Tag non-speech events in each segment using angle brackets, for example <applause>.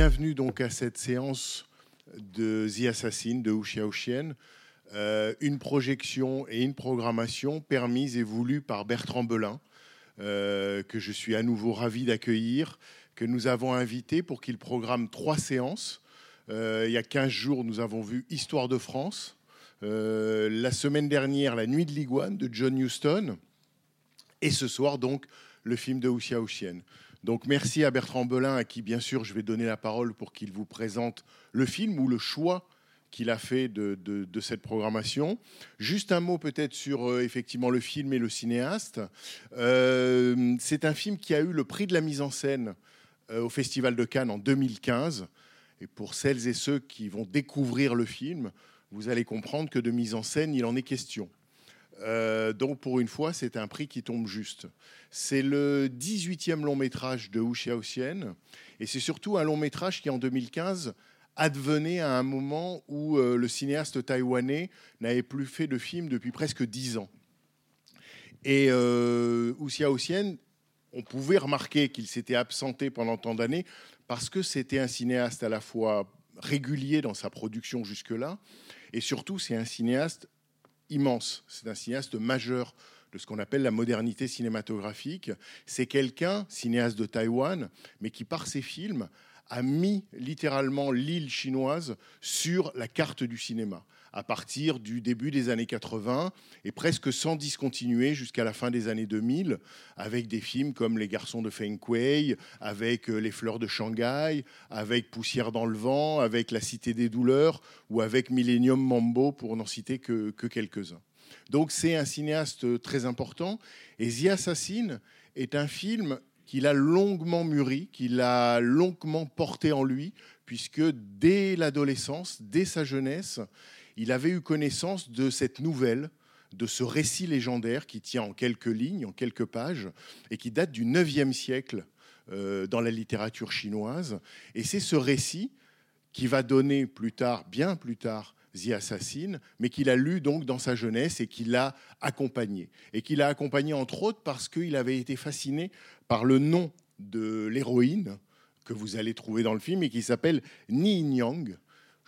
Bienvenue donc à cette séance de The Assassin de Wuxia Ocean, euh, une projection et une programmation permise et voulue par Bertrand Belin, euh, que je suis à nouveau ravi d'accueillir, que nous avons invité pour qu'il programme trois séances. Euh, il y a 15 jours, nous avons vu Histoire de France. La semaine dernière, La Nuit de l'Iguane de John Huston. Et ce soir, donc, le film de Wuxia Ocean. Donc, merci à Bertrand Belin, à qui, bien sûr, je vais donner la parole pour qu'il vous présente le film ou le choix qu'il a fait de, cette programmation. Juste un mot peut-être sur euh, effectivement le film et le cinéaste. Euh, c'est un film qui a eu le prix de la mise en scène euh, au Festival de Cannes en 2015. Et pour celles et ceux qui vont découvrir le film, vous allez comprendre que de mise en scène, il en est question. Euh, donc pour une fois, c'est un prix qui tombe juste. C'est le 18e long métrage de Wu Xiaoxian et c'est surtout un long métrage qui en 2015 advenait à un moment où euh, le cinéaste taïwanais n'avait plus fait de film depuis presque 10 ans. Et euh, Wu Xiaoxian, on pouvait remarquer qu'il s'était absenté pendant tant d'années parce que c'était un cinéaste à la fois régulier dans sa production jusque-là et surtout c'est un cinéaste immense. C'est un cinéaste majeur de ce qu'on appelle la modernité cinématographique. C'est quelqu'un, cinéaste de Taïwan, mais qui par ses films a mis littéralement l'île chinoise sur la carte du cinéma à partir du début des années 80 et presque sans discontinuer jusqu'à la fin des années 2000 avec des films comme Les garçons de Feng Kuei, avec euh, Les fleurs de Shanghai, avec Poussière dans le vent, avec La cité des douleurs ou avec Millennium Mambo pour n'en citer que, que quelques-uns. Donc c'est un cinéaste très important et The Assassin est un film qu'il a longuement mûri, qu'il a longuement porté en lui, puisque dès l'adolescence, dès sa jeunesse, il avait eu connaissance de cette nouvelle, de ce récit légendaire qui tient en quelques lignes, en quelques pages, et qui date du 9e siècle euh, dans la littérature chinoise. Et c'est ce récit qui va donner plus tard, bien plus tard, The Assassin, mais qu'il a lu donc dans sa jeunesse et qu'il a accompagné. Et qu'il a accompagné entre autres parce qu'il avait été fasciné par le nom de l'héroïne que vous allez trouver dans le film et qui s'appelle Ni Nyang.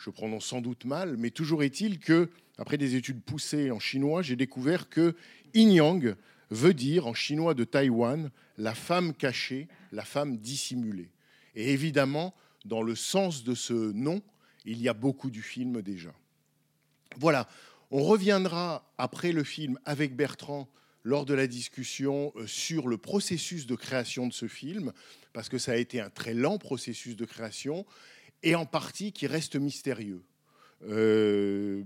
Je prononce sans doute mal, mais toujours est-il que, après des études poussées en chinois, j'ai découvert que Inyang veut dire en chinois de Taïwan la femme cachée, la femme dissimulée. Et évidemment, dans le sens de ce nom, il y a beaucoup du film déjà. Voilà, on reviendra après le film avec Bertrand lors de la discussion euh, sur le processus de création de ce film, parce que ça a été un très lent processus de création, et en partie qui reste mystérieux. Euh,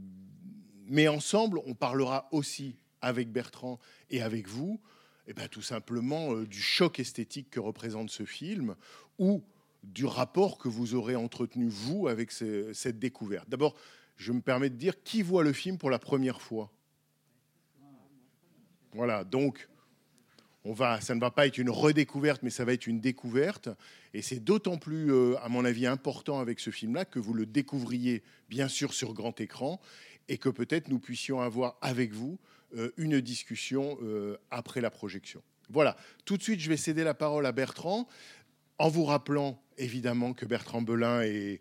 mais ensemble, on parlera aussi avec Bertrand et avec vous, eh ben, tout simplement euh, du choc esthétique que représente ce film, ou du rapport que vous aurez entretenu, vous, avec ce- cette découverte. D'abord, je me permets de dire qui voit le film pour la première fois. Voilà, donc on va, ça ne va pas être une redécouverte, mais ça va être une découverte. Et c'est d'autant plus, euh, à mon avis, important avec ce film-là que vous le découvriez, bien sûr, sur grand écran, et que peut-être nous puissions avoir avec vous euh, une discussion euh, après la projection. Voilà, tout de suite, je vais céder la parole à Bertrand, en vous rappelant évidemment que Bertrand Belin est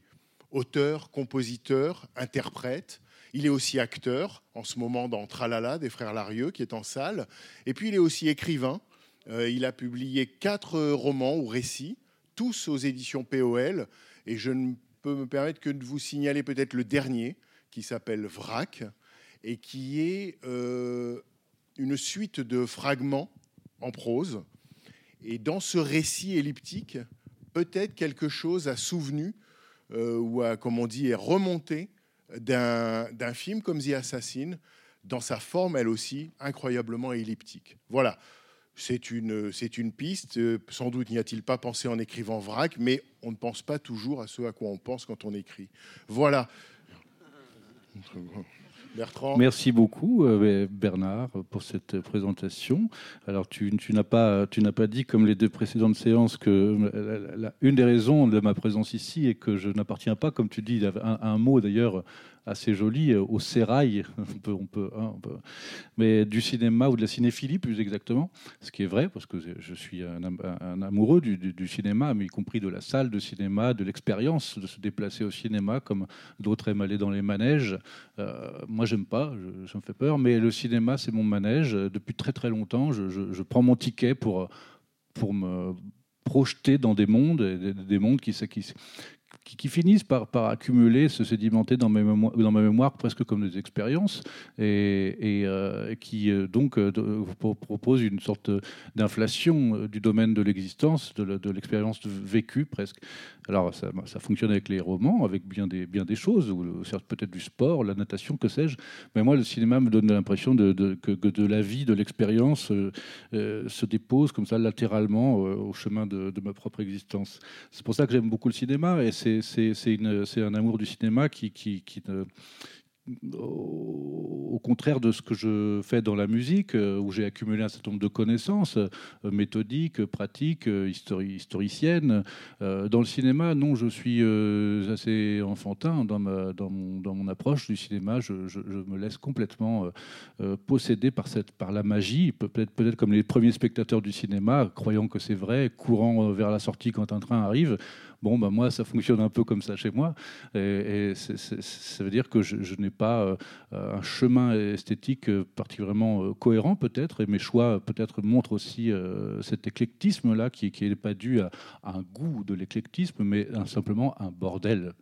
auteur, compositeur, interprète. Il est aussi acteur en ce moment dans Tralala des frères Larieux qui est en salle. Et puis il est aussi écrivain. Euh, il a publié quatre euh, romans ou récits, tous aux éditions POL. Et je ne peux me permettre que de vous signaler peut-être le dernier qui s'appelle Vrac et qui est euh, une suite de fragments en prose. Et dans ce récit elliptique, peut-être quelque chose a souvenu ou a, comme on dit, est remonté d'un film comme The Assassin, dans sa forme, elle aussi, incroyablement elliptique. Voilà. C'est une, c'est une piste. Euh, Sans doute n'y a-t-il pas pensé en écrivant vrac, mais on ne pense pas toujours à ce à quoi on pense quand on écrit. Voilà. Merci beaucoup euh, Bernard pour cette présentation. Alors tu, tu n'as pas tu n'as pas dit comme les deux précédentes séances que la- une des raisons de ma présence ici est que je n'appartiens pas comme tu dis un, un mot d'ailleurs assez joli euh, au sérail. <laughs> On peut hein, on peut- mais du cinéma ou de la cinéphilie plus exactement ce qui est vrai parce que je suis un, am- un amoureux du, cinéma mais y compris de la salle de cinéma de l'expérience de se déplacer au cinéma comme d'autres aiment aller dans les manèges. Euh, moi, j'aime pas, je- ça me fait peur, mais le cinéma, c'est mon manège. Depuis très très longtemps, je, prends mon ticket pour, pour me projeter dans des mondes, des mondes qui, qui, qui, finissent par, accumuler, se sédimenter dans, ma mémoire presque comme des expériences, et, euh, qui euh, donc euh, proposent une sorte d'inflation euh, du domaine de l'existence, de, l'expérience vécue presque. Alors ça, ça fonctionne avec les romans, avec bien des, choses, ou peut-être du sport, la natation, que sais-je. Mais moi, le cinéma me donne l'impression que, de la vie, de l'expérience se dépose comme ça latéralement au chemin de, de ma propre existence. C'est pour ça que j'aime beaucoup le cinéma, et c'est un amour du cinéma qui, au contraire de ce que je fais dans la musique, où j'ai accumulé un certain nombre de connaissances euh, méthodiques, pratiques, euh, histori- historiciennes. Euh, dans le cinéma, non, je suis assez enfantin dans, mon, approche du cinéma. Je, me laisse complètement posséder par, la magie, Pe- peut-être peut-être comme les premiers spectateurs du cinéma, croyant que c'est vrai, courant vers la sortie quand un train arrive. Bon, ben moi, ça fonctionne un peu comme ça chez moi. Et, ça veut dire que je, n'ai pas euh, un chemin esthétique euh, particulièrement euh, cohérent, peut-être, et mes choix, peut-être, montrent aussi cet éclectisme-là, qui n'est pas dû à, un goût de l'éclectisme, mais simplement un bordel.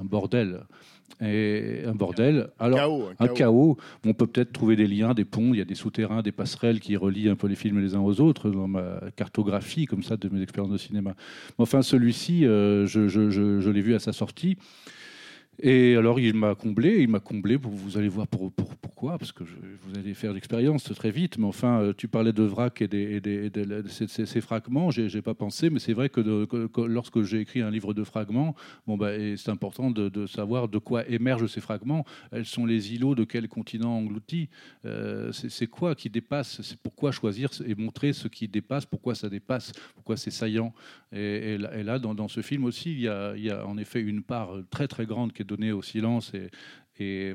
Un bordel. Et un bordel. Alors, chaos, un chaos. On peut peut-être trouver des liens, des ponts, il y a des souterrains, des passerelles qui relient un peu les films les uns aux autres dans ma cartographie comme ça de mes expériences de cinéma. Mais enfin, celui-ci, euh, je, je- je- je l'ai vu à sa sortie. Et alors, il m'a comblé, il m'a comblé, vous allez voir pour, pour- pourquoi, parce que vous allez faire l'expérience très vite, mais enfin, euh, tu parlais de vrac et, des, et ces, fragments, j'ai j'ai pas pensé, mais c'est vrai que, lorsque j'ai écrit un livre de fragments, bon, bah, c'est important de, savoir de quoi émergent ces fragments, elles sont les îlots de quel continent engloutis, Euh, c'est quoi qui dépasse, pourquoi choisir et montrer ce qui dépasse, pourquoi ça dépasse, pourquoi c'est saillant. Et, là, dans, ce film aussi, il y, a, en effet une part très très grande qui est donnée au silence et, et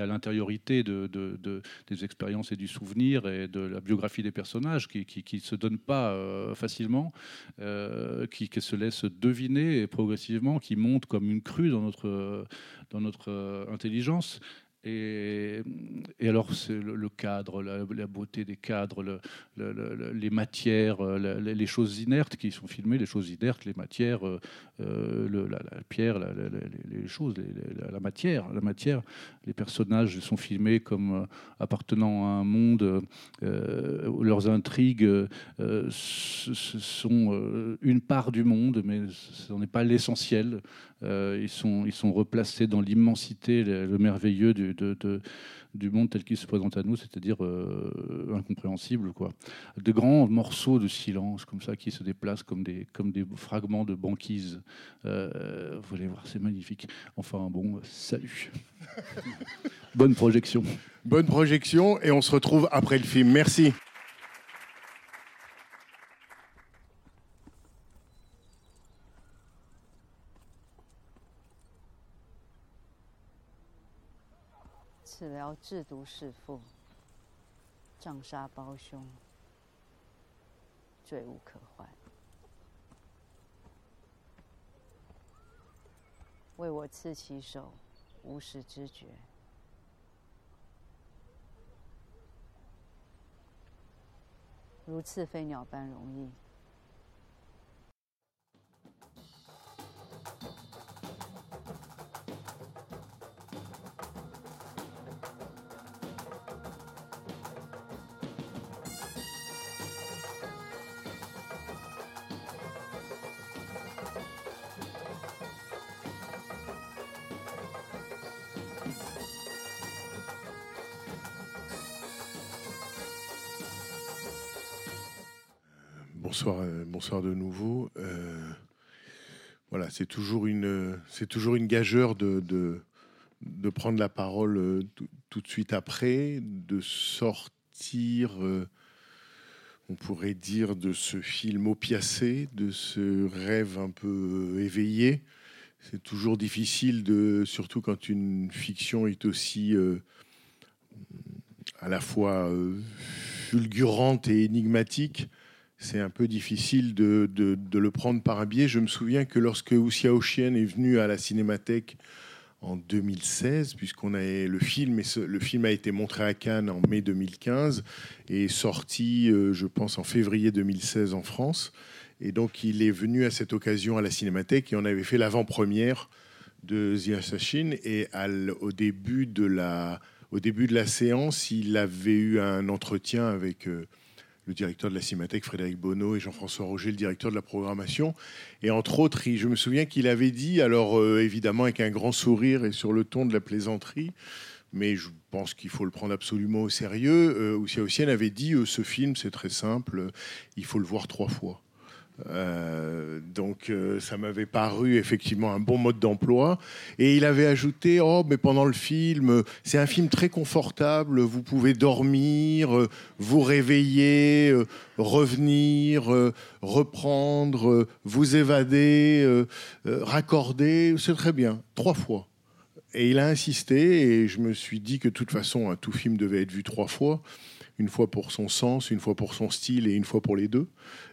à l'intériorité de, de- de- des expériences et du souvenir et de la biographie des personnages qui ne se donnent pas euh, facilement, euh, qui, se laissent deviner et progressivement, qui montent comme une crue dans notre, dans notre euh, intelligence. Et, alors, c'est le, cadre, la, beauté des cadres, le- le- le- les matières, euh, les choses inertes qui sont filmées, les choses inertes, les matières, euh, euh, la, pierre, les, choses, la, matière, la matière. Les personnages sont filmés comme appartenant à un monde. euh, leurs intrigues sont une part du monde, mais ce n'en est pas l'essentiel. Ils, sont, ils sont replacés dans l'immensité, le merveilleux du, du monde tel qu'il se présente à nous, c'est-à-dire euh, incompréhensible. Quoi. De grands morceaux de silence comme ça qui se déplacent comme des, comme des fragments de banquise. Euh, vous allez voir, c'est magnifique. Enfin bon, salut. <laughs> Bonne projection. Bonne projection et on se retrouve après le film. Merci. 治疗制毒弑父，杖杀胞兄，罪无可怀。为我刺其手，无时知觉。如刺飞鸟般容易，bonsoir, euh, bonsoir de nouveau. Euh, voilà, c'est toujours une, c'est gageure de, prendre la parole euh, tout, de suite après, de sortir, on pourrait dire, de ce film opiacé, de ce rêve un peu éveillé. C'est toujours difficile, de, surtout quand une fiction est aussi à la fois fulgurante et énigmatique. C'est un peu difficile de, le prendre par un biais. Je me souviens que lorsque Wuxia Oshien est venu à la Cinémathèque en 2016, puisqu'on a le film, le film a été montré à Cannes en mai 2015 et sorti, euh, je pense, en février 2016 en France. Et donc, il est venu à cette occasion à la Cinémathèque et on avait fait l'avant-première de The Assassin. Et à l- au, début de la, au début de la séance, il avait eu un entretien avec euh, le directeur de la Cinémathèque, Frédéric Bonneau, et Jean-François Roger, le directeur de la programmation. Et entre autres, je me souviens qu'il avait dit, alors euh, évidemment avec un grand sourire et sur le ton de la plaisanterie, mais je pense qu'il faut le prendre absolument au sérieux. Euh, Oussia Ossienne avait dit euh, ce film, c'est très simple, il faut le voir trois fois. Euh, donc euh, ça m'avait paru effectivement un bon mode d'emploi. Et il avait ajouté, oh mais pendant le film, c'est un film très confortable, vous pouvez dormir, euh, vous réveiller, revenir, reprendre, vous évader, raccorder, c'est très bien, trois fois. Et il a insisté et je me suis dit que de toute façon, un tout film devait être vu trois fois. Une fois pour son sens, une fois pour son style et une fois pour les deux.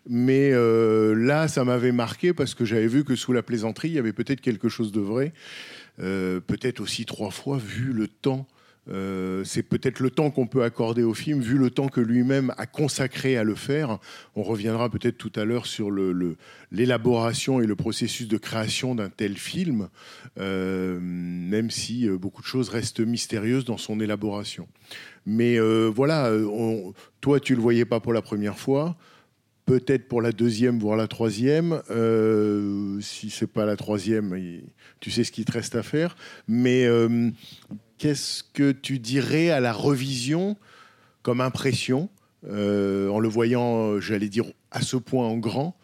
Mais euh, là, ça m'avait marqué parce que j'avais vu que sous la plaisanterie, il y avait peut-être quelque chose de vrai. Euh, peut-être aussi trois fois, vu le temps. Euh, c'est peut-être le temps qu'on peut accorder au film, vu le temps que lui-même a consacré à le faire. On reviendra peut-être tout à l'heure sur l'élaboration et le processus de création d'un tel film, euh, même si euh, beaucoup de choses restent mystérieuses dans son élaboration. Mais voilà, toi, tu le voyais pas pour la première fois. Peut-être pour la deuxième, voire la troisième. Euh, si c'est pas la troisième, tu sais ce qu'il te reste à faire. Mais qu'est-ce que tu dirais à la revision comme impression, euh, en le voyant, euh, j'allais dire, à ce point en grand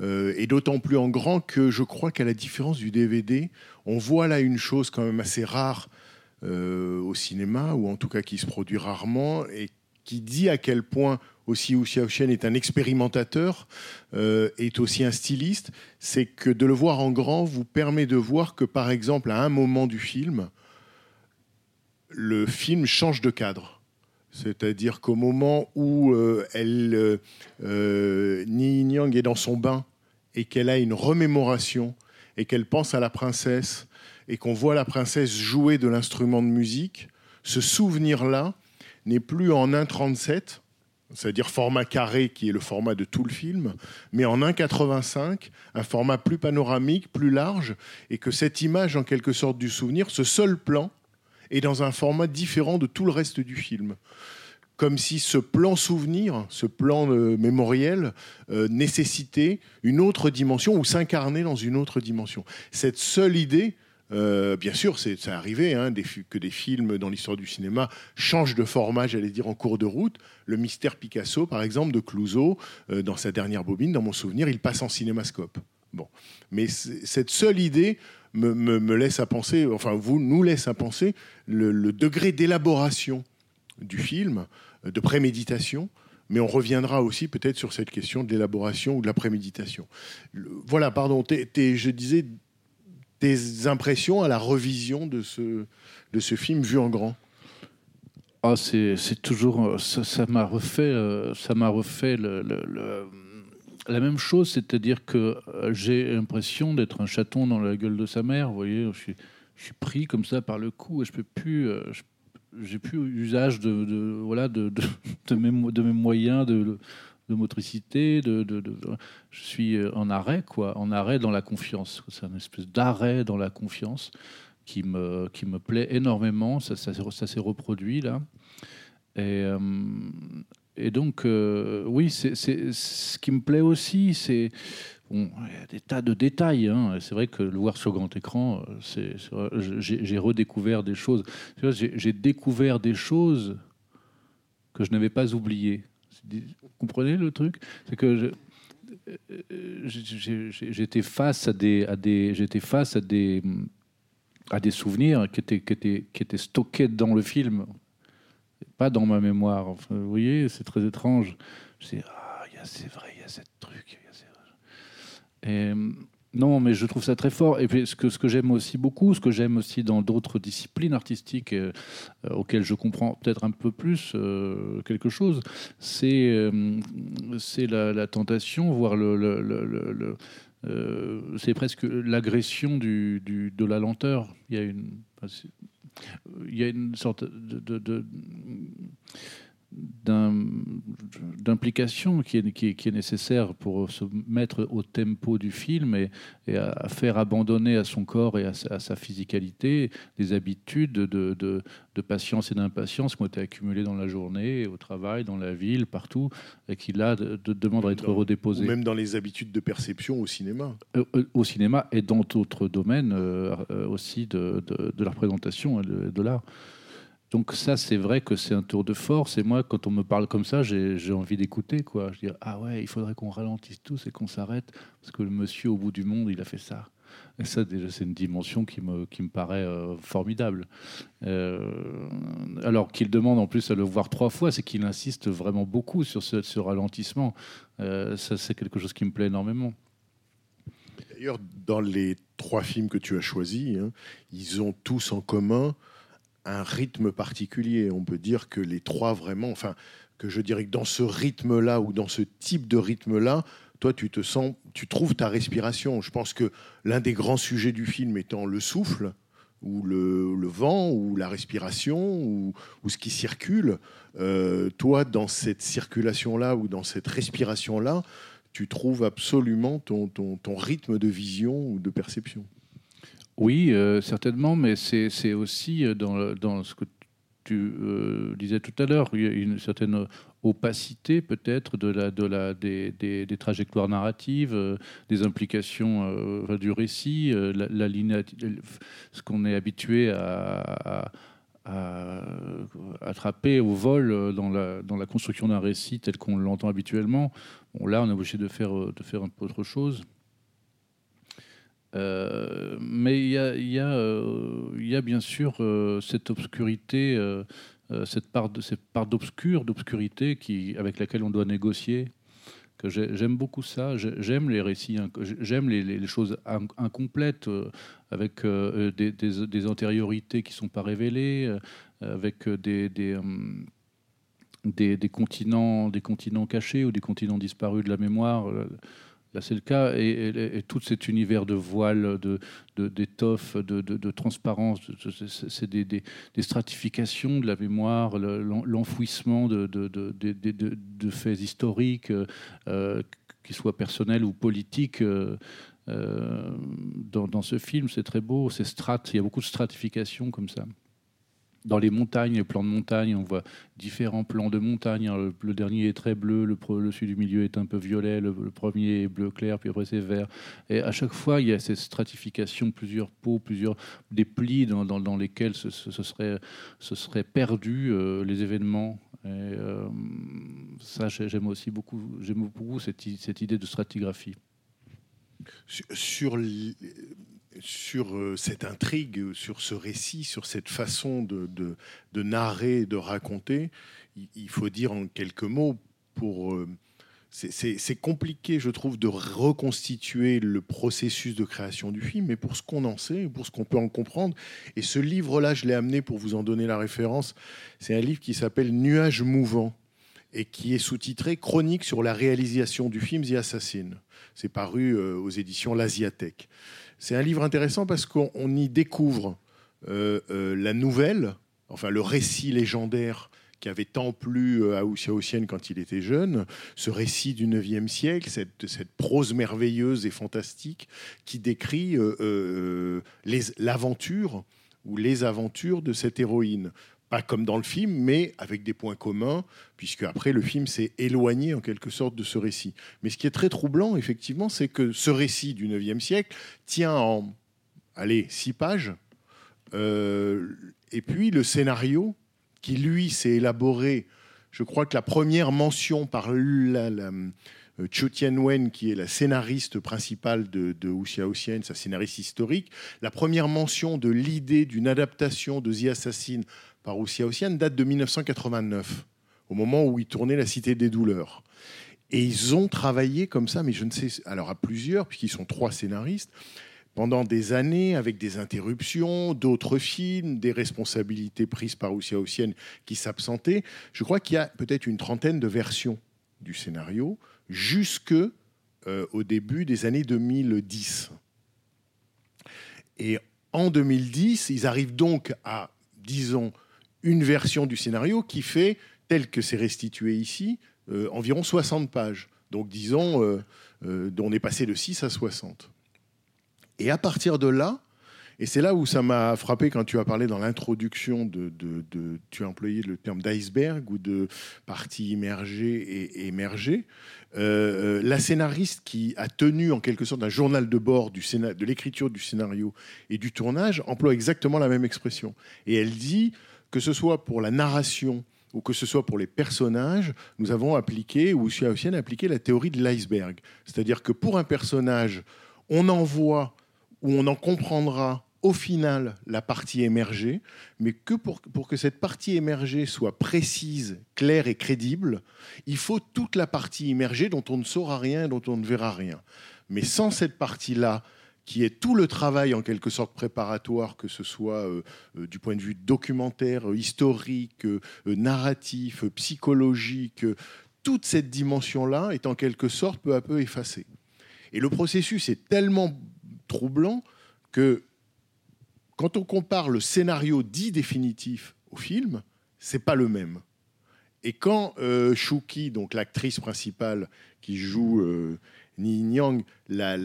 euh, et d'autant plus en grand que je crois qu'à la différence du DVD, on voit là une chose quand même assez rare au cinéma, ou en tout cas qui se produit rarement, et qui dit à quel point aussi Wu Xiaoxian est un expérimentateur, est aussi un styliste, c'est que de le voir en grand vous permet de voir que, par exemple, à un moment du film, le film change de cadre. C'est-à-dire qu'au moment où euh, elle, euh, Ni Nyang est dans son bain et qu'elle a une remémoration et qu'elle pense à la princesse et qu'on voit la princesse jouer de l'instrument de musique, ce souvenir-là n'est plus en 1,37, c'est-à-dire format carré qui est le format de tout le film, mais en 1,85, un format plus panoramique, plus large, et que cette image, en quelque sorte, du souvenir, ce seul plan, est dans un format différent de tout le reste du film. Comme si ce plan souvenir, ce plan euh, mémoriel, euh, nécessitait une autre dimension ou s'incarnait dans une autre dimension. Cette seule idée, euh, bien sûr, c'est arrivé hein, que des films dans l'histoire du cinéma changent de format, j'allais dire, en cours de route. Le mystère Picasso, par exemple, de Clouseau, dans sa dernière bobine, dans mon souvenir, il passe en cinémascope. Bon. Mais cette seule idée me, me- me laisse à penser, enfin, vous nous laisse à penser le, le degré d'élaboration du film, euh, de préméditation. Mais on reviendra aussi peut-être sur cette question de l'élaboration ou de la préméditation. Voilà, pardon, t'es- je disais tes impressions à la revision de ce, de ce film vu en grand. Ah, c'est toujours. euh, Ça m'a refait, euh, ça m'a refait le- la même chose, c'est-à-dire que euh, j'ai l'impression d'être un chaton dans la gueule de sa mère. Vous voyez, je suis, pris comme ça par le cou et je peux plus. euh, j'ai plus usage de, voilà <laughs> de, mes, moyens de, motricité. Je suis euh, en arrêt, quoi, en arrêt dans la confiance. C'est une espèce d'arrêt dans la confiance qui me, qui me plaît énormément. Ça, ça, s'est- reproduit là. Et, et donc, euh, oui, c'est, ce qui me plaît aussi, c'est. Bon, il y a des tas de détails. hein. C'est vrai que le voir sur grand écran, euh, j'ai, redécouvert des choses. J'ai, découvert des choses que je n'avais pas oubliées. Vous comprenez le truc? C'est que euh, j'étais face à des, à des, j'étais face à des, à des souvenirs qui étaient, qui étaient, qui étaient stockés dans le film, pas dans ma mémoire. Vous voyez, c'est très étrange. Je ah, c'est vrai, il y a ce truc. Et, euh, non, mais je trouve ça très fort. Et puis, ce que, ce que j'aime aussi beaucoup, ce que j'aime aussi dans d'autres disciplines artistiques euh, euh, auxquelles je comprends peut-être un peu plus quelque chose, c'est la, tentation, voire le, c'est presque l'agression du, de la lenteur. Il y a une, il y a une sorte de, de- d'implication qui est, qui, est, qui est nécessaire pour se mettre au tempo du film et, et à, faire abandonner à son corps et à sa, à sa physicalité des habitudes de, de, de patience et d'impatience qui ont été accumulées dans la journée, au travail, dans la ville, partout, et qui là de, de- demandent à être Dans- redéposées même dans les habitudes de perception au cinéma. Euh, euh, au cinéma et dans d'autres domaines euh, aussi de, la représentation et de l'art. Donc ça, c'est vrai que c'est un tour de force. Et moi, quand on me parle comme ça, j'ai envie d'écouter. quoi. Je dis, ah ouais, il faudrait qu'on ralentisse tous et qu'on s'arrête, parce que le monsieur au bout du monde, il a fait ça. Et ça, déjà, c'est une dimension qui me, paraît euh, formidable. Euh, alors qu'il demande en plus à le voir trois fois, c'est qu'il insiste vraiment beaucoup sur ce, ce ralentissement. Euh, ça, c'est quelque chose qui me plaît énormément. D'ailleurs, dans les trois films que tu as choisis, hein, ils ont tous en commun un rythme particulier. On peut dire que les trois vraiment, enfin, que je dirais que dans ce rythme-là ou dans ce type de rythme-là, toi, tu te sens, tu trouves ta respiration. Je pense que l'un des grands sujets du film étant le souffle, ou le, vent, ou la respiration, ou, ce qui circule. euh, toi, dans cette circulation-là ou dans cette respiration-là, tu trouves absolument ton rythme de vision ou de perception. Oui, euh, certainement, mais c'est aussi euh, dans, ce que tu euh, disais tout à l'heure, une certaine opacité peut-être de la, de la, des, trajectoires narratives, des implications du récit, la, ce qu'on est habitué à, attraper au vol dans la, construction d'un récit tel qu'on l'entend habituellement. Bon, là, on est obligé de faire, de faire un peu autre chose. Euh, mais euh, il y a bien sûr euh, cette obscurité, cette part d'obscurité avec laquelle on doit négocier. J'aime beaucoup ça. J'ai- J'aime les récits, j'aime les, choses in- incomplètes avec des, antériorités qui sont pas révélées, avec des continents cachés ou des continents disparus de la mémoire. C'est le cas. Et, tout cet univers de voiles, de, de- de, de- transparence, c'est des, des- stratifications de la mémoire, le- l'en- l'enfouissement de, faits historiques, euh, qu'ils soient personnels ou politiques. euh, euh, dans, dans ce film, c'est très beau. C'est strates. Il y a beaucoup de stratification comme ça. Dans les montagnes, les plans de montagne, on voit différents plans de montagne. hein. Le, dernier est très bleu, le, pre- le celui du milieu est un peu violet, le, premier est bleu clair, puis après c'est vert. Et à chaque fois, il y a cette stratification, plusieurs peaux, plusieurs des plis dans, lesquels se, se- se serait, se serait perdu euh, les événements. Et, euh, ça, j'ai- j'aime aussi beaucoup, j'aime beaucoup cette, idée de stratigraphie. Sur, sur, sur, euh, cette intrigue, sur ce récit, sur cette façon de, de, narrer, de raconter, il, faut dire en quelques mots pour... euh, c'est- compliqué, je trouve, de reconstituer le processus de création du film, mais pour ce qu'on en sait, pour ce qu'on peut en comprendre, et ce livre-là, je l'ai amené pour vous en donner la référence, c'est un livre qui s'appelle Nuages mouvants et qui est sous-titré Chronique sur la réalisation du film The Assassin. C'est paru euh, aux éditions L'Asiathèque. C'est un livre intéressant parce qu'on on y découvre euh, euh, la nouvelle, enfin le récit légendaire qui avait tant plu euh, à Houssiaossienne quand il était jeune, ce récit du 9e siècle, cette, prose merveilleuse et fantastique qui décrit l'aventure ou les aventures de cette héroïne. Pas comme dans le film, mais avec des points communs, puisque après le film s'est éloigné en quelque sorte de ce récit. Mais ce qui est très troublant, effectivement, c'est que ce récit du 9e siècle tient en, allez, six pages, euh, et puis le scénario, qui lui s'est élaboré Je crois que la première mention par la, la, euh, Tien-wen, qui est la scénariste principale de, de Wu Xiaoxian, sa scénariste historique, la première mention de l'idée d'une adaptation de The Assassin par Wu Xiaoxian date de 1989, au moment où il tournait La Cité des Douleurs. Et ils ont travaillé comme ça, mais je ne sais, alors à plusieurs, puisqu'ils sont trois scénaristes, pendant des années, avec des interruptions, d'autres films, des responsabilités prises par Wu Xiaoxian qui s'absentaient. Je crois qu'il y a peut-être une trentaine de versions du scénario jusque euh, au début des années 2010. Et en 2010, ils arrivent donc à, disons, une version du scénario qui fait, tel que c'est restitué ici, euh, environ 60 pages. Donc disons, euh, euh, on est passé de 6 à 60. Et à partir de là, et c'est là où ça m'a frappé quand tu as parlé dans l'introduction de, de- de- tu as employé le terme d'iceberg ou de partie immergée et émergée. La scénariste qui a tenu en quelque sorte un journal de bord de l'écriture du scénario et du tournage emploie exactement la même expression. Et elle dit que ce soit pour la narration ou que ce soit pour les personnages, nous avons appliqué, ou Xiaoxian a appliqué la théorie de l'iceberg. C'est-à-dire que pour un personnage, on en voit ou on en comprendra au final la partie émergée, mais que pour, pour que cette partie émergée soit précise, claire et crédible, il faut toute la partie immergée dont on ne saura rien, dont on ne verra rien. Mais sans cette partie-là, qui est tout le travail en quelque sorte préparatoire, que ce soit euh, euh, du point de vue documentaire, euh, historique, narratif, psychologique, toute cette dimension-là est en quelque sorte peu à peu effacée. Et le processus est tellement troublant que quand on compare le scénario dit définitif au film, c'est pas le même. Et quand Shuki, donc l'actrice principale qui joue Ni la-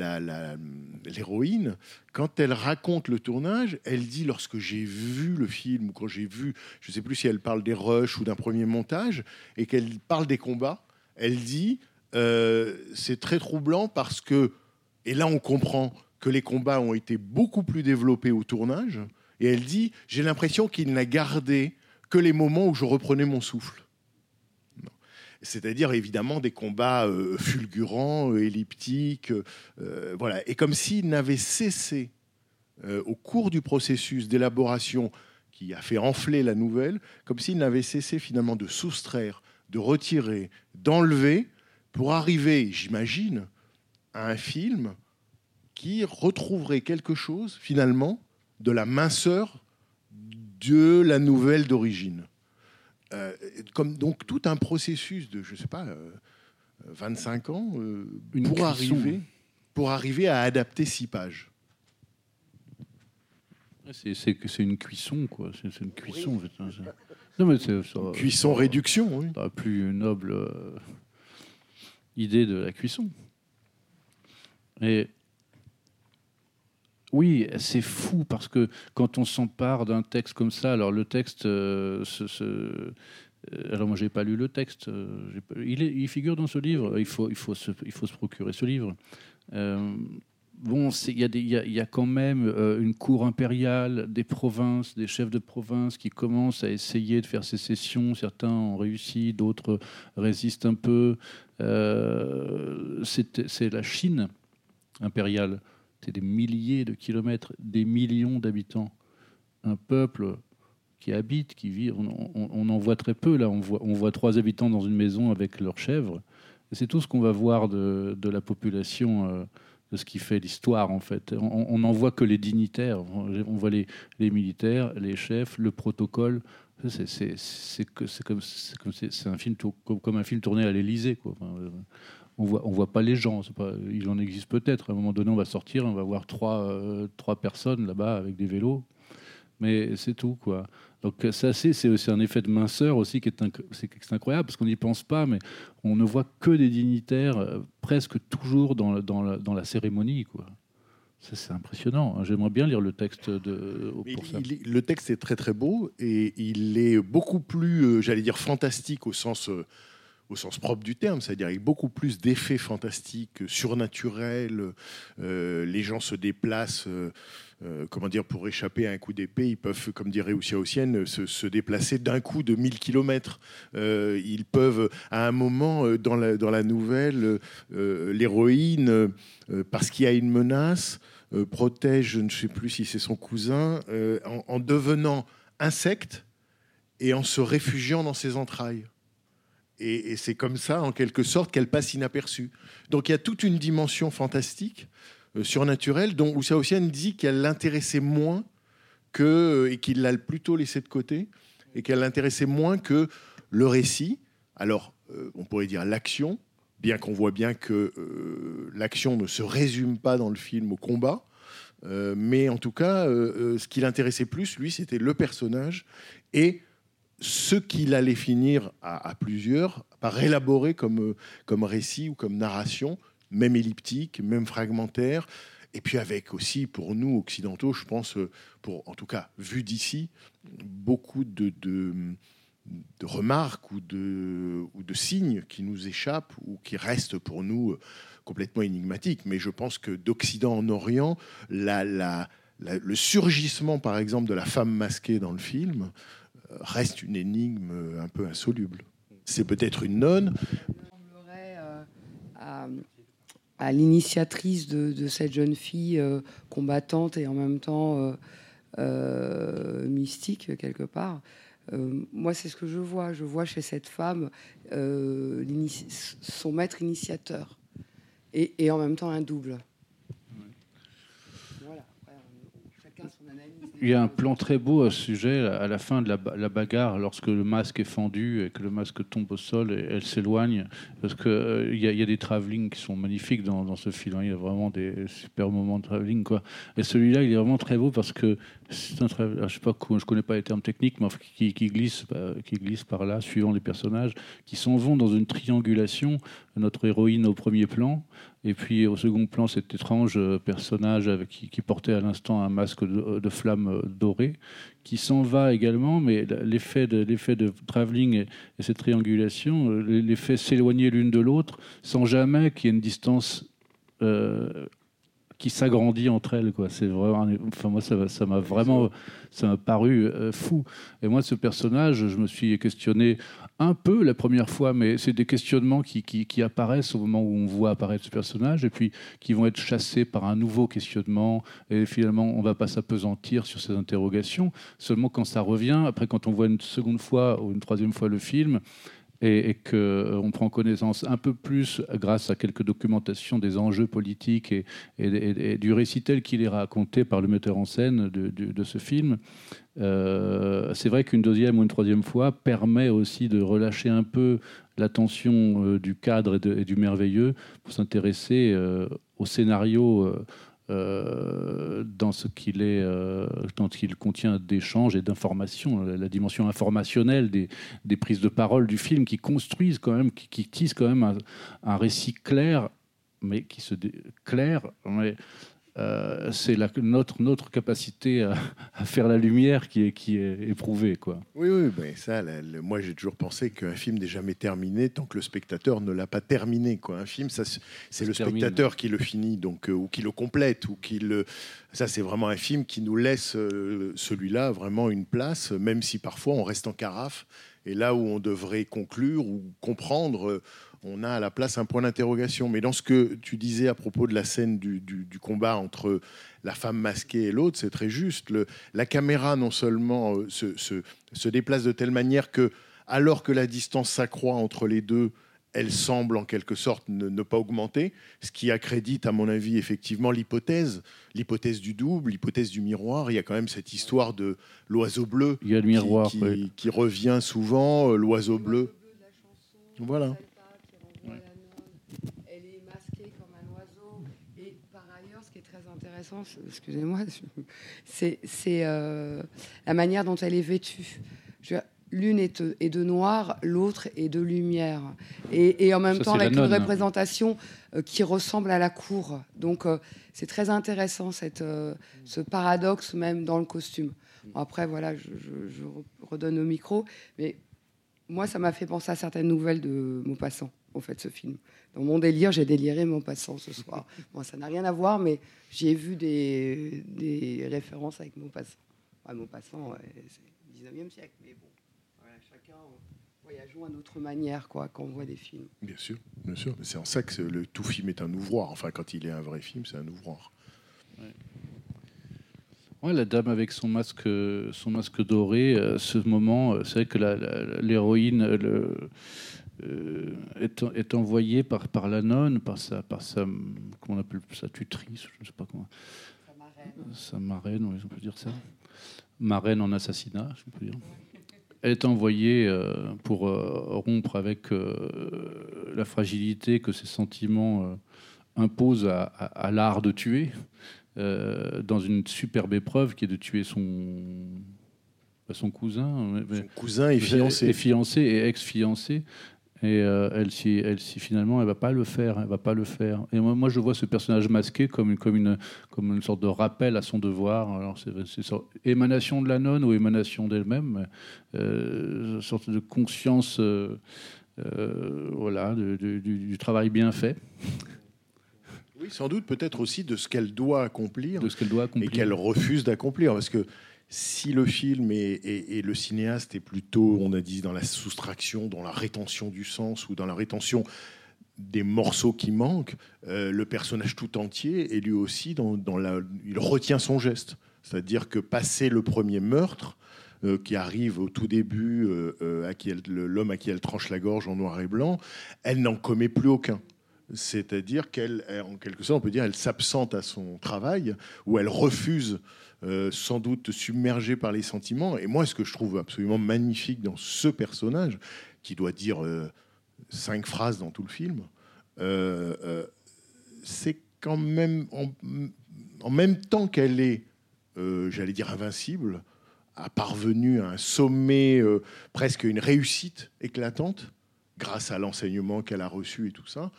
l'héroïne, quand elle raconte le tournage, elle dit lorsque j'ai vu le film ou quand j'ai vu, je ne sais plus si elle parle des rushs ou d'un premier montage, et qu'elle parle des combats, elle dit euh, c'est très troublant parce que, et là on comprend que les combats ont été beaucoup plus développés au tournage, et elle dit j'ai l'impression qu'il n'a gardé que les moments où je reprenais mon souffle. C'est-à-dire évidemment des combats euh, fulgurants, euh, elliptiques, euh, voilà. Et comme s'il n'avait cessé au cours du processus d'élaboration qui a fait enfler la nouvelle, comme s'il n'avait cessé finalement de soustraire, de retirer, d'enlever, pour arriver, j'imagine, à un film qui retrouverait quelque chose finalement de la minceur de la nouvelle d'origine. Euh, comme donc tout un processus de, je sais pas, euh, 25 ans euh, Une pour cuisson. arriver, pour arriver à adapter six pages. C'est c'est que c'est une cuisson, quoi. C'est c'est une cuisson. en fait, c'est- Non, mais c'est ça- Cuisson ça- réduction, oui. la plus noble euh, idée de la cuisson. Et oui, c'est fou parce que quand on s'empare d'un texte comme ça, alors le texte, euh, euh, alors moi j'ai pas lu le texte, euh, il, figure dans ce livre, il faut, il faut, se, il faut se procurer ce livre. Bon, il y, y a- quand même une cour impériale, des provinces, des chefs de province qui commencent à essayer de faire sécession. Certains ont réussi, d'autres résistent un peu. C'est la Chine impériale. C'est des milliers de kilomètres, des millions d'habitants. Un peuple qui habite, qui vit. On, en voit très peu là. On voit, trois habitants dans une maison avec leurs chèvres. C'est tout ce qu'on va voir de, la population, euh, de ce qui fait l'histoire en fait. On- n'en voit que les dignitaires. On voit les, militaires, les chefs, le protocole. C'est comme un film tourné à l'Élysée euh, on voit on voit pas les gens. Pas, il en existe peut-être. À un moment donné, on va sortir, on va voir trois euh, trois personnes là-bas avec des vélos, mais c'est tout quoi. Donc ça c'est aussi un effet de minceur aussi qui est, inc- incroyable parce qu'on n'y pense pas, mais on ne voit que des dignitaires euh, presque toujours dans, la- dans, la, dans la cérémonie quoi. Ça, c'est impressionnant. hein. J'aimerais bien lire le texte de, pour ça. il le texte est très très beau et il est beaucoup plus, euh, j'allais dire, fantastique au sens au sens propre du terme, c'est-à-dire avec beaucoup plus d'effets fantastiques, surnaturels. euh, les gens se déplacent, euh, euh, comment dire, pour échapper à un coup d'épée, ils peuvent, comme dirait Oussia Ossienne, se, déplacer d'un coup de 1000 km. ils peuvent, à un moment dans la, nouvelle, l'héroïne, parce qu'il y a une menace, protège, je ne sais plus si c'est son cousin, en devenant insecte et en se réfugiant dans ses entrailles. Et, c'est comme ça, en quelque sorte, qu'elle passe inaperçue. Donc il y a toute une dimension fantastique, euh, surnaturelle, dont Oussia Ossian dit qu'elle l'intéressait moins que, et qu'il l'a plutôt laissé de côté, et qu'elle l'intéressait moins que le récit. Alors, euh, on pourrait dire l'action, bien qu'on voit bien que euh, l'action ne se résume pas dans le film au combat. Euh, mais en tout cas, euh, euh, ce qui l'intéressait plus, lui, c'était le personnage et ce qu'il allait finir à, plusieurs par élaborer comme, comme récit ou comme narration, même elliptique, même fragmentaire. Et puis avec aussi, pour nous, occidentaux, je pense, pour en tout cas, vu d'ici, beaucoup de, de, remarques ou de, ou de signes qui nous échappent ou qui restent pour nous complètement énigmatiques. Mais je pense que d'Occident en Orient, le surgissement, par exemple, de la femme masquée dans le film reste une énigme euh, un peu insoluble. C'est peut-être une nonne, euh, à, l'initiatrice de, cette jeune fille euh, combattante et en même temps euh, euh, mystique quelque part. Euh, moi, c'est ce que je vois. Je vois chez cette femme euh, son maître initiateur et en même temps un double. Voilà. Après, on- chacun son analyse. Il y a un plan très beau à ce sujet, à la fin de la, ba- la bagarre, lorsque le masque est fendu et que le masque tombe au sol et elle s'éloigne. Parce qu'il il y, a- des travelling qui sont magnifiques dans, ce film. hein. Il y a vraiment des super moments de travelling. Quoi. Et celui-là, il est vraiment très beau parce que c'est un travelling, alors, je je connais pas les termes techniques, mais qui, glisse, bah, qui glisse par là, suivant les personnages, qui s'en vont dans une triangulation. Notre héroïne au premier plan, et puis au second plan, cet étrange euh, personnage avec, qui, qui portait à l'instant un masque de, de flamme euh, dorée, qui s'en va également, mais l'effet de, l'effet de travelling et, et cette triangulation, euh, l'effet s'éloigner l'une de l'autre, sans jamais qu'il y ait une distance euh, qui s'agrandit entre elles. Quoi. C'est vraiment, enfin, moi, ça m'a- ça vraiment ça m'a paru euh, fou. Et moi, ce personnage, je me suis questionné un peu la première fois, mais c'est des questionnements qui, qui, apparaissent au moment où on voit apparaître ce personnage, et puis qui vont être chassés par un nouveau questionnement, et finalement, on ne va pas s'apesantir sur ces interrogations. Seulement quand ça revient, après, quand on voit une seconde fois ou une troisième fois le film, et, et qu'on prend connaissance un peu plus, grâce à quelques documentations, des enjeux politiques et, et- et- du récit tel qu'il est raconté par le metteur en scène de, ce film, euh, c'est vrai qu'une deuxième ou une troisième fois permet aussi de relâcher un peu la tension euh, du cadre et du merveilleux pour s'intéresser euh, au scénario. Euh, dans ce qu'il est, euh, dans ce qu'il contient d'échanges et d'informations, la, dimension informationnelle des, prises de parole du film qui construisent quand même, qui, tissent quand même un, un récit clair, mais qui se clair, mais euh, c'est notre, notre capacité à, à faire la lumière qui est, qui est éprouvée. Quoi. Oui, oui, mais ça, la- le- moi j'ai toujours pensé qu'un film n'est jamais terminé tant que le spectateur ne l'a pas terminé. Quoi. Un film, c'est le termine. spectateur qui le finit, donc euh, ou qui le complète, ou qui le. Ça, c'est vraiment un film qui nous laisse euh, celui-là vraiment une place, même si parfois on reste en carafe. Et là où on devrait conclure ou comprendre, on a à la place un point d'interrogation. Mais dans ce que tu disais à propos de la scène du, du- du combat entre la femme masquée et l'autre, c'est très juste. Le- la caméra non seulement euh, se, se- se déplace de telle manière que, alors que la distance s'accroît entre les deux, elle semble en quelque sorte ne, ne pas augmenter, ce qui accrédite, à mon avis, effectivement l'hypothèse, l'hypothèse du double, l'hypothèse du miroir. Il y a quand même cette histoire de l'oiseau bleu Il y a le qui- miroir. qui, oui. qui revient souvent, euh, l'oiseau bleu. Voilà. Elle est masquée comme un oiseau. Et par ailleurs, ce qui est très intéressant, excusez-moi, c'est euh, la manière dont elle est vêtue. L'une est, est de noir, l'autre est de lumière. Et, et en même Ça, temps, avec une nonne. représentation euh, qui ressemble à la cour. Donc, euh, c'est très intéressant, cette, ce paradoxe même dans le costume. Bon, après, voilà, je, je- je redonne au micro. Mais moi, ça m'a fait penser à certaines nouvelles de Maupassant, en fait, ce film. Dans mon délire, j'ai déliré Maupassant ce soir. <laughs> Bon, ça n'a rien à voir, mais j'y ai vu des, des références avec Maupassant. Enfin, Maupassant, ouais, c'est le 19e siècle, mais bon, voilà, chacun euh, voyageons à notre manière, quoi, quand on voit des films. Bien sûr, bien sûr. Mais C'est en ça que le tout film est un ouvroir. Enfin, quand il est un vrai film, c'est un ouvroir. Ouais, la dame avec son masque, euh, son masque doré, euh, ce moment, euh, c'est vrai que l'héroïne euh, le- euh, est, est envoyée par, par la nonne, par sa, par sa, comment on appelle sa tutrice, je ne sais pas comment, sa marraine, oui, on peut dire ça, marraine en assassinat, je peux dire. Elle est envoyée euh, pour euh, rompre avec la fragilité que ses sentiments imposent à, à- à l'art de tuer, dans une superbe épreuve qui est de tuer son, pas son cousin, Son cousin est fiancé. est fiancé et ex-fiancé. Et euh, elle, s'y, elle s'y- finalement, elle va pas le faire. Elle va pas le faire. Et moi, moi, je vois ce personnage masqué comme une, comme une, comme une sorte de rappel à son devoir. Alors, c'est, émanation de la nonne ou émanation d'elle-même, euh, une sorte de conscience, euh, voilà, du, du travail bien fait, Oui, sans doute peut-être aussi de ce qu'elle doit accomplir de ce qu'elle doit et accomplir. qu'elle refuse d'accomplir. Parce que si le film et, le cinéaste est plutôt, on a dit, dans la soustraction, dans la rétention du sens ou dans la rétention des morceaux qui manquent, euh, le personnage tout entier est lui aussi dans, la, il retient son geste. C'est-à-dire que passer le premier meurtre, euh, qui arrive au tout début, euh, à qui l'homme à qui elle tranche la gorge en noir et blanc, elle n'en commet plus aucun. C'est-à-dire qu'elle, elle, en quelque sorte, on peut dire, elle s'absente à son travail, ou elle refuse, euh, sans doute submergée par les sentiments. Et moi, ce que je trouve absolument magnifique dans ce personnage, qui doit dire euh, cinq phrases dans tout le film, euh, c'est quand même, en, même temps qu'elle est, j'allais dire, invincible, a parvenu à un sommet, presque une réussite éclatante, grâce à l'enseignement qu'elle a reçu et tout ça,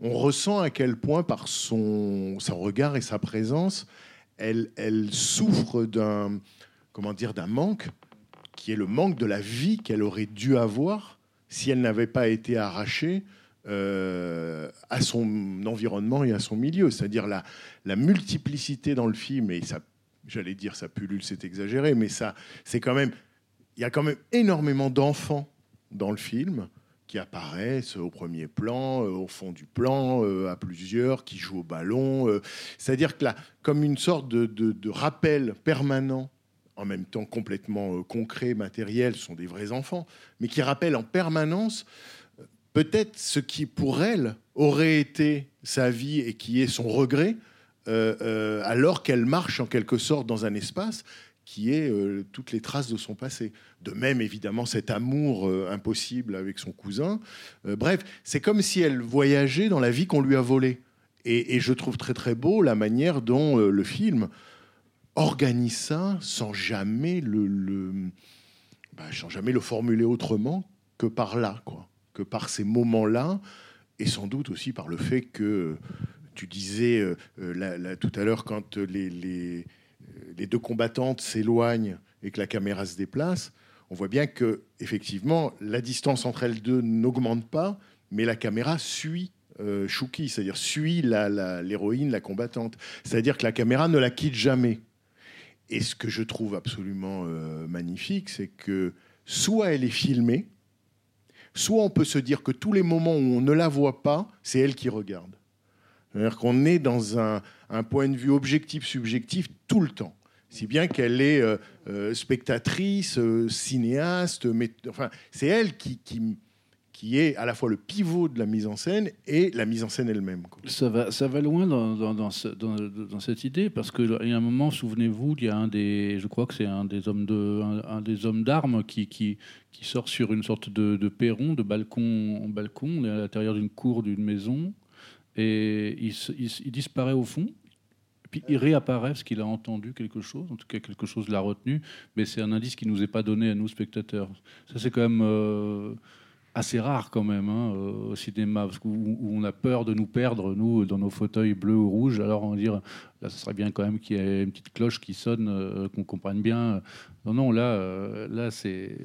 on ressent à quel point, par son, son regard et sa présence, elle, souffre d'un comment dire d'un manque qui est le manque de la vie qu'elle aurait dû avoir si elle n'avait pas été arrachée euh, à son environnement et à son milieu. C'est-à-dire la, la multiplicité dans le film, et ça, j'allais dire ça pullule, c'est exagéré, mais ça, c'est quand même, il y a quand même énormément d'enfants dans le film qui apparaissent au premier plan, euh, au fond du plan, euh, à plusieurs, qui jouent au ballon. euh. C'est-à-dire que là, comme une sorte de, de- rappel permanent, en même temps complètement concret, matériel, ce sont des vrais enfants, mais qui rappellent en permanence peut-être ce qui pour elle aurait été sa vie et qui est son regret, alors qu'elle marche en quelque sorte dans un espace qui est euh, toutes les traces de son passé. De même, évidemment, cet amour euh, impossible avec son cousin. Euh, bref, c'est comme si elle voyageait dans la vie qu'on lui a volée. Et, je trouve très très beau la manière dont le film organise ça sans jamais le, bah, sans jamais le formuler autrement que par là, quoi, que par ces moments-là, et sans doute aussi par le fait que tu disais tout à l'heure quand les, les deux combattantes s'éloignent et que la caméra se déplace, on voit bien que effectivement la distance entre elles deux n'augmente pas, mais la caméra suit euh, Shuki, c'est-à-dire suit l'héroïne, la, combattante. C'est-à-dire que la caméra ne la quitte jamais. Et ce que je trouve absolument euh, magnifique, c'est que soit elle est filmée, soit on peut se dire que tous les moments où on ne la voit pas, c'est elle qui regarde. C'est-à-dire qu'on est dans un, point de vue objectif-subjectif tout le temps. Si bien qu'elle est euh, euh, spectatrice, euh, cinéaste, mais, enfin, c'est elle qui, est à la fois le pivot de la mise en scène et la mise en scène elle-même. Ça va, loin dans, dans, dans ce- dans- dans cette idée parce qu'il y a un moment, souvenez-vous, il y a un des, je crois que c'est un des hommes d'armes qui, sort sur une sorte de, de perron, de balcon en balcon, à l'intérieur d'une cour d'une maison et il, disparaît au fond. Puis il réapparaît parce qu'il a entendu quelque chose, en tout cas quelque chose l'a retenu, mais c'est un indice qui nous est pas donné à nous spectateurs. Ça c'est quand même euh, assez rare quand même hein, euh, au cinéma, parce où, on a peur de nous perdre, nous, dans nos fauteuils bleus ou rouges. Alors on va dire, là, ce serait bien quand même qu'il y ait une petite cloche qui sonne, euh, qu'on comprenne bien. Non, non, là, euh, là c'est,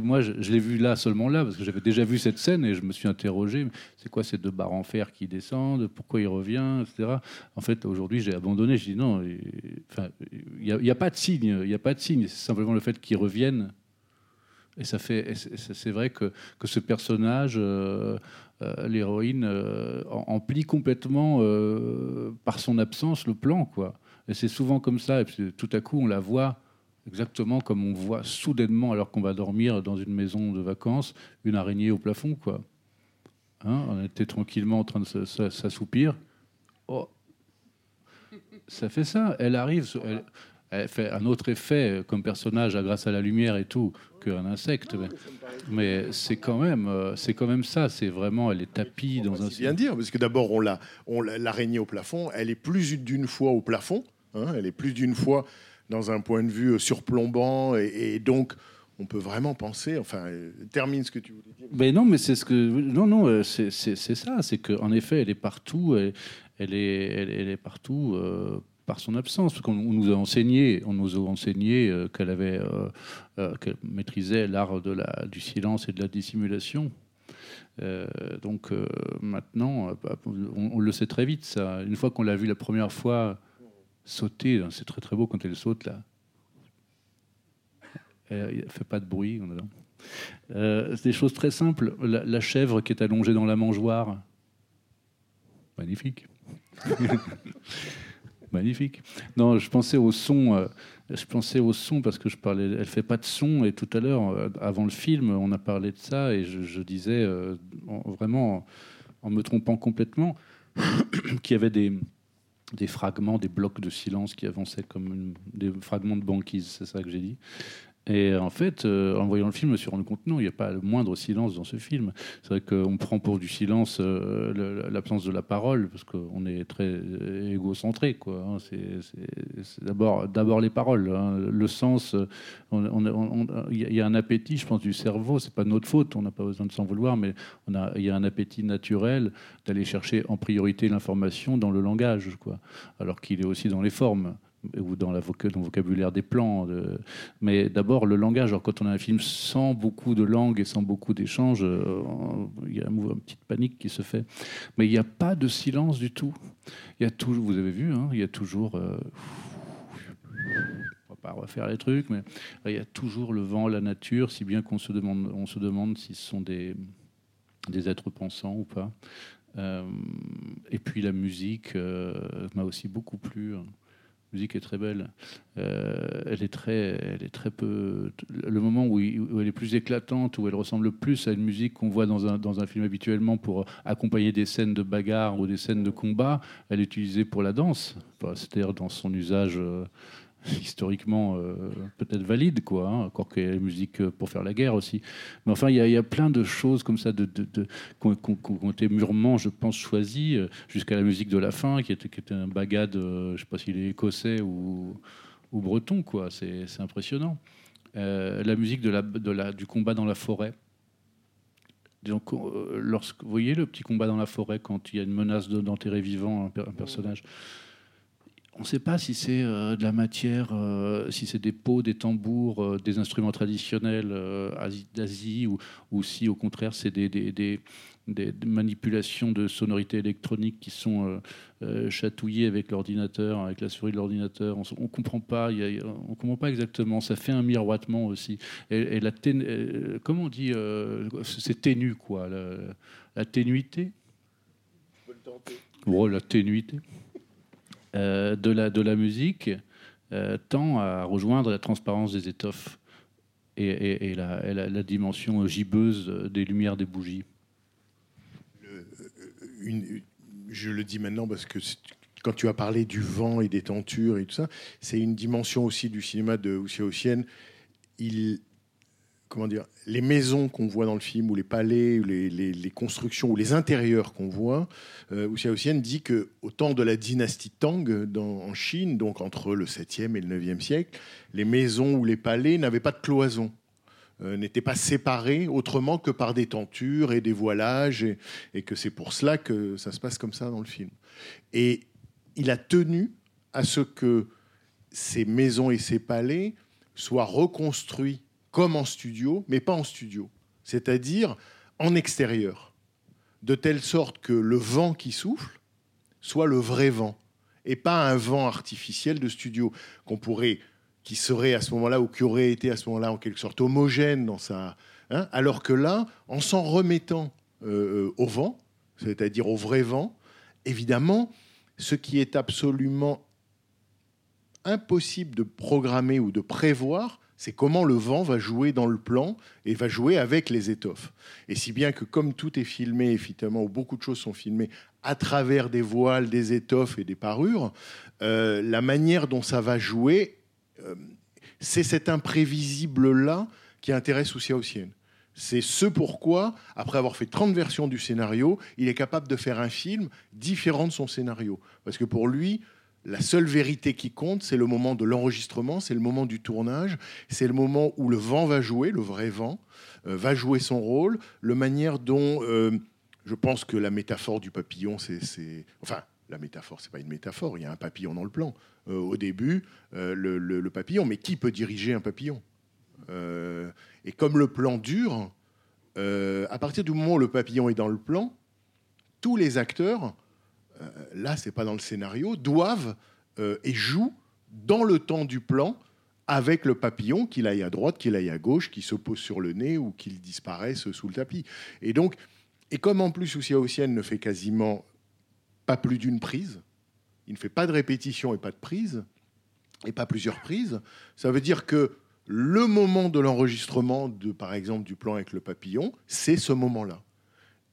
moi, je, l'ai vu là seulement là, parce que j'avais déjà vu cette scène et je me suis interrogé. C'est quoi ces deux barres en fer qui descendent? Pourquoi il revient, etc. En fait, aujourd'hui, j'ai abandonné. Je dis non. il n'y a, a pas de signe. Il n'y a pas de signe. C'est simplement le fait qu'ils reviennent. Et ça fait. c'est vrai que, que ce personnage, euh, euh, l'héroïne, em- emplit complètement euh, par son absence le plan, quoi. Et c'est souvent comme ça. Et puis tout à coup, on la voit exactement comme on voit soudainement, alors qu'on va dormir dans une maison de vacances, une araignée au plafond, quoi. Hein, on était tranquillement en train de s'assoupir. Oh, ça fait ça. Elle arrive, fait un autre effet euh, comme personnage grâce à la lumière et tout qu'un insecte. Mais, mais c'est quand même, euh, c'est quand même ça. C'est vraiment, elle est tapie dans un. C'est bien dire, parce que d'abord, on l'a, on l'a- l'araignée au plafond, elle est plus d'une fois au plafond, hein, elle est plus d'une fois dans un point de vue euh, surplombant, et, et donc on peut vraiment penser, enfin, termine ce que tu voulais dire. Mais non, mais c'est ce que non non c'est ça, c'est que en effet elle est partout, elle, elle est elle, elle est partout euh, par son absence. Parce qu'on on nous a enseigné, on nous a enseigné euh, qu'elle avait euh, euh, qu'elle maîtrisait l'art de la du silence et de la dissimulation. Donc maintenant, on, le sait très vite. Ça, une fois qu'on l'a vu la première fois sauter, hein, c'est très très beau quand elle saute là. Elle fait pas de bruit. c'est des choses très simples. La chèvre qui est allongée dans la mangeoire. Magnifique. <laughs> Magnifique. Non, je pensais au son. euh, je pensais au son parce que je parlais. Elle fait pas de son et tout à l'heure, euh, avant le film, on a parlé de ça et je, disais euh, en- vraiment en me trompant complètement <coughs> qu'il y avait des fragments, des blocs de silence qui avançaient comme des fragments de banquise. C'est ça que j'ai dit. Et en fait, euh, en voyant le film, je me suis rendu compte non, il n'y a pas le moindre silence dans ce film. C'est vrai qu'on prend pour du silence euh, l'absence de la parole, parce qu'on est très euh, égocentré. hein. D'abord les paroles. hein. Le sens, il y, a- un appétit, je pense, du cerveau. C'est pas de notre faute, on n'a pas besoin de s'en vouloir, mais il y a un appétit naturel d'aller chercher en priorité l'information dans le langage, quoi, alors qu'il est aussi dans les formes ou dans, le vocabulaire des plans. Mais d'abord, le langage. Quand on a un film sans beaucoup de langue et sans beaucoup d'échanges, euh, il y a un mou- une petite panique qui se fait. Mais il n'y a pas de silence du tout. Y a toujours, vous avez vu, hein, il y a toujours. euh, on va pas refaire les trucs, mais il y a toujours le vent, la nature, si bien qu'on se demande, on se demande si ce sont des, êtres pensants ou pas. Euh, et puis la musique euh, m'a aussi beaucoup plu. La musique est très belle. Euh, elle est très, elle est très peu. Le moment où, elle est plus éclatante, où elle ressemble le plus à une musique qu'on voit dans un, dans un film habituellement pour accompagner des scènes de bagarre ou des scènes de combat, elle est utilisée pour la danse. C'est-à-dire dans son usage euh, historiquement euh, peut-être valide, quoi. hein, encore qu'il y ait la musique euh, pour faire la guerre aussi. Mais enfin, il y, a- y a plein de choses comme ça de, de, qui ont- été mûrement, je pense, choisies, euh, jusqu'à la musique de la fin, qui était, qui était un bagade, je sais pas s'il est écossais ou, breton, quoi. C'est impressionnant. La musique de la, du combat dans la forêt. Donc, lorsque, vous voyez le petit combat dans la forêt quand il y a une menace de- d'enterrer vivant un personnage? On ne sait pas si c'est euh, de la matière, euh, si c'est des pots, des tambours, euh, des instruments traditionnels Asie- d'Asie, ou, ou si au contraire c'est des, des- des- des- des manipulations de sonorités électroniques qui sont chatouillées avec l'ordinateur, avec la souris de l'ordinateur. On ne comprend pas, y a- il y a- on comprend pas exactement. Ça fait un miroitement aussi. Et, et la tén- euh, comment on dit, c'est ténu quoi, la, la ténuité? Oh, la ténuité de, la, de la musique euh, tend à rejoindre la transparence des étoffes et, la, la- dimension gibbeuse des lumières des bougies. Je le dis maintenant parce que quand tu as parlé du vent et des tentures et tout ça, c'est une dimension aussi du cinéma de Houssia Ossienne. Il, comment dire, les maisons qu'on voit dans le film, ou les palais, ou les, constructions, ou les intérieurs qu'on voit, euh, Ossienne dit que au temps de la dynastie Tang en Chine, donc entre le 7e et le 9e siècle, les maisons ou les palais n'avaient pas de cloison. euh, n'étaient pas séparés autrement que par des tentures et des voilages, et que c'est pour cela que ça se passe comme ça dans le film. Et il a tenu à ce que ces maisons et ces palais soient reconstruits comme en studio, mais pas en studio, c'est-à-dire en extérieur, de telle sorte que le vent qui souffle soit le vrai vent et pas un vent artificiel de studio qu'on pourrait qui serait à ce moment-là ou qui aurait été à ce moment-là en quelque sorte homogène dans sa hein, alors que là en s'en remettant euh, au vent c'est-à-dire au vrai vent évidemment ce qui est absolument impossible de programmer ou de prévoir c'est comment le vent va jouer dans le plan et va jouer avec les étoffes. Et si bien que comme tout est filmé, effectivement, ou beaucoup de choses sont filmées à travers des voiles, des étoffes et des parures, euh, la manière dont ça va jouer, euh, c'est cet imprévisible-là qui intéresse Ousia Ossienne. C'est ce pourquoi, après avoir fait 30 versions du scénario, il est capable de faire un film différent de son scénario. Parce que pour lui, la seule vérité qui compte, c'est le moment de l'enregistrement, c'est le moment du tournage, c'est le moment où le vent va jouer, le vrai vent, euh, va jouer son rôle, le manière dont euh, je pense que la métaphore du papillon, c'est. Enfin, la métaphore, c'est pas une métaphore, il y a un papillon dans le plan. Euh, au début, le, papillon, mais qui peut diriger un papillon? Et comme le plan dure, à partir du moment où le papillon est dans le plan, tous les acteurs là, c'est pas dans le scénario, doivent euh, et jouent dans le temps du plan avec le papillon, qu'il aille à droite, qu'il aille à gauche, qu'il se pose sur le nez ou qu'il disparaisse sous le tapis. Et donc, et comme en plus Ousia Ossienne ne fait quasiment pas plus d'une prise, il ne fait pas de répétition et pas de prise, et pas plusieurs prises, ça veut dire que le moment de l'enregistrement, de, par exemple, du plan avec le papillon, c'est ce moment-là.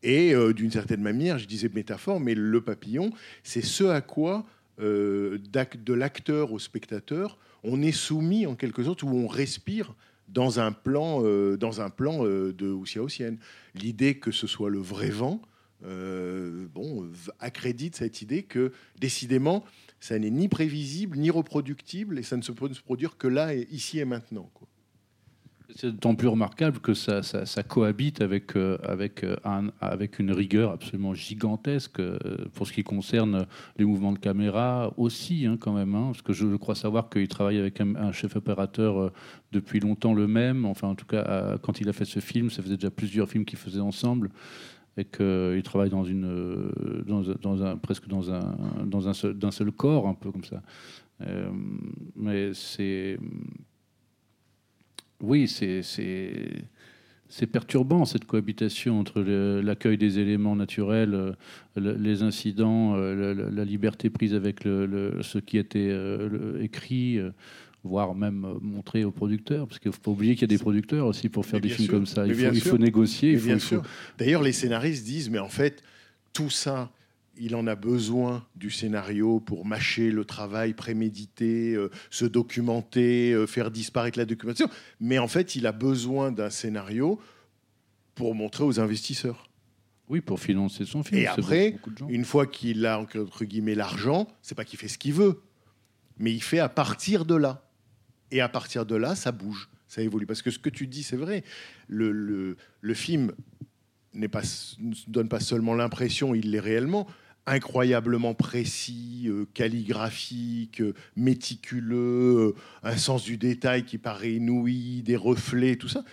Et euh, d'une certaine manière, je disais métaphore, mais le papillon, c'est ce à quoi, euh, de l'acteur au spectateur, on est soumis en quelque sorte, où on respire dans un plan, euh, dans un plan de Oussia Ossienne. L'idée que ce soit le vrai vent, bon, accrédite cette idée que, décidément, ça n'est ni prévisible, ni reproductible, et ça ne se peut se produire que là, ici et maintenant. C'est d'autant plus remarquable que ça, cohabite avec, euh, euh, avec une rigueur absolument gigantesque euh, pour ce qui concerne les mouvements de caméra aussi, hein, quand même. Hein, parce que je, crois savoir qu'il travaille avec un, chef opérateur depuis longtemps le même. Enfin, en tout cas, quand il a fait ce film, ça faisait déjà plusieurs films qu'ils faisaient ensemble. Et qu'il travaille dans, un, presque dans un, dans un seul, d'un seul corps, un peu comme ça. mais c'est oui, c'est perturbant cette cohabitation entre l'accueil des éléments naturels, euh, les incidents, euh, la, liberté prise avec ce qui était euh, écrit, voire même montré aux producteurs, parce qu'il ne faut pas oublier qu'il y a des producteurs aussi pour faire des films comme ça. Il faut, il faut, négocier. Il faut... D'ailleurs, les scénaristes disent, mais en fait, tout ça, il en a besoin du scénario pour mâcher le travail, préméditer, euh, se documenter, euh, faire disparaître la documentation. Mais en fait, il a besoin d'un scénario pour montrer aux investisseurs. Oui, pour financer son film. Et après, une fois qu'il a entre guillemets l'argent, c'est pas qu'il fait ce qu'il veut, mais il fait à partir de là. Et à partir de là, ça bouge, ça évolue. Parce que ce que tu dis, c'est vrai. Le, le, le film ne donne pas seulement l'impression, il l'est réellement, incroyablement précis, euh, calligraphique, euh, méticuleux, euh, un sens du détail qui paraît inouï, des reflets, tout ça.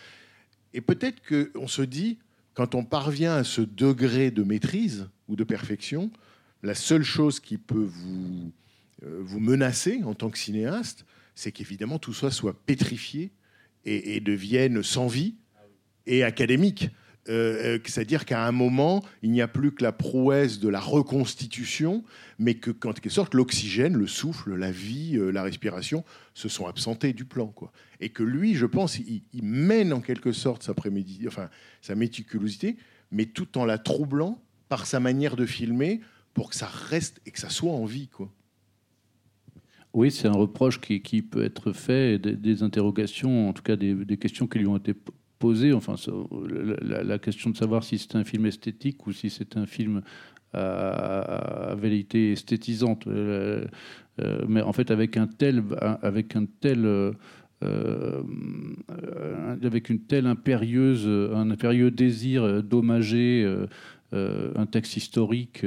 Et peut-être qu'on se dit, quand on parvient à ce degré de maîtrise ou de perfection, la seule chose qui peut vous, vous menacer en tant que cinéaste, c'est qu'évidemment tout ça soit pétrifié et, et devienne sans vie et académique. Euh, euh, c'est-à-dire qu'à un moment, il n'y a plus que la prouesse de la reconstitution, mais que, en quelque sorte, l'oxygène, le souffle, la vie, euh, la respiration se sont absentés du plan. Quoi. Et que lui, je pense, il, mène en quelque sorte sa, enfin, sa méticulosité, mais tout en la troublant par sa manière de filmer pour que ça reste et que ça soit en vie. Quoi. Oui, c'est un reproche qui, peut être fait, des, interrogations, en tout cas des, questions qui lui ont été enfin, la, question de savoir si c'est un film esthétique ou si c'est un film à, vérité esthétisante. Euh, euh, mais en fait, avec un tel, avec un tel, euh, avec une telle impérieuse, un impérieux désir d'hommager un texte historique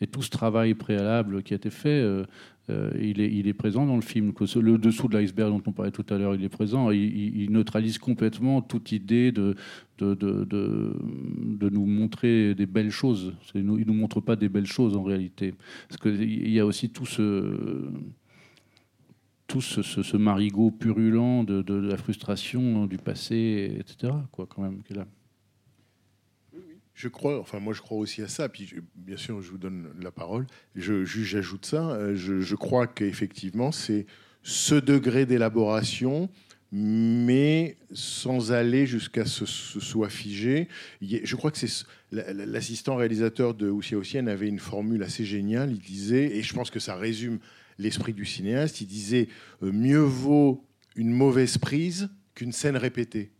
et tout ce travail préalable qui a été fait, euh, il, est, présent dans le film. Le dessous de l'iceberg dont on parlait tout à l'heure, il est présent. Il, neutralise complètement toute idée de, de, de, de, nous montrer des belles choses. Il ne nous montre pas des belles choses en réalité. Parce qu'il y a aussi tout ce tout ce, marigot purulent de la frustration du passé, etc. Quoi, quand même, qui est là. Je crois, enfin moi je crois aussi à ça, puis bien sûr je vous donne la parole, j'ajoute ça, euh, je, je crois qu'effectivement c'est ce degré d'élaboration, mais sans aller jusqu'à ce, ce soit figé. Je crois que c'est ce- la- la- l'assistant réalisateur de Oussia Ossienne avait une formule assez géniale, il disait, et je pense que ça résume l'esprit du cinéaste, il disait euh, mieux vaut une mauvaise prise qu'une scène répétée.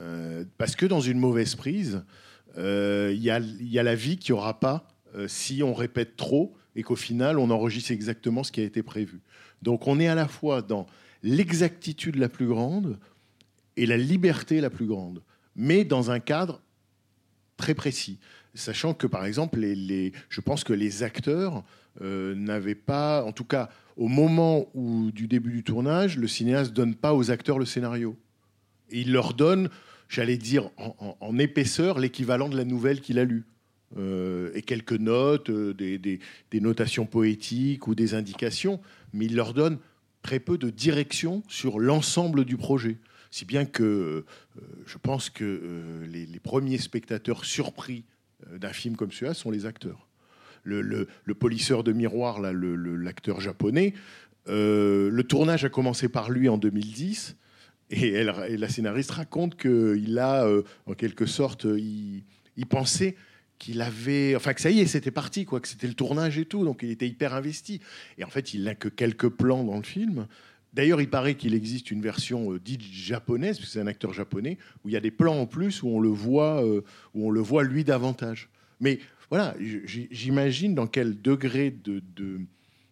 Euh, parce que dans une mauvaise prise, il y, a, il y a la vie qu'il n'y aura pas euh, si on répète trop et qu'au final, on enregistre exactement ce qui a été prévu. Donc on est à la fois dans l'exactitude la plus grande et la liberté la plus grande, mais dans un cadre très précis. Sachant que, par exemple, je pense que les acteurs euh, n'avaient pas, en tout cas au moment où, du début du tournage, le cinéaste ne donne pas aux acteurs le scénario. Il leur donne, j'allais dire, en, épaisseur, l'équivalent de la nouvelle qu'il a lue. Euh, et quelques notes, euh, des, notations poétiques ou des indications, mais il leur donne très peu de direction sur l'ensemble du projet. Si bien que euh, je pense que les, premiers spectateurs surpris d'un film comme celui-là sont les acteurs. Le, polisseur de miroir, l'acteur japonais, le tournage a commencé par lui en 2010. Et, la scénariste raconte qu'il a, euh, en quelque sorte, euh, il, pensait qu'il avait, enfin que ça y est, c'était parti, quoi, que c'était le tournage et tout, donc il était hyper investi. Et en fait, il n'a que quelques plans dans le film. D'ailleurs, il paraît qu'il existe une version euh, dite japonaise, parce que c'est un acteur japonais, où il y a des plans en plus où on le voit, euh, où on le voit lui davantage. Mais voilà, j'imagine dans quel degré de-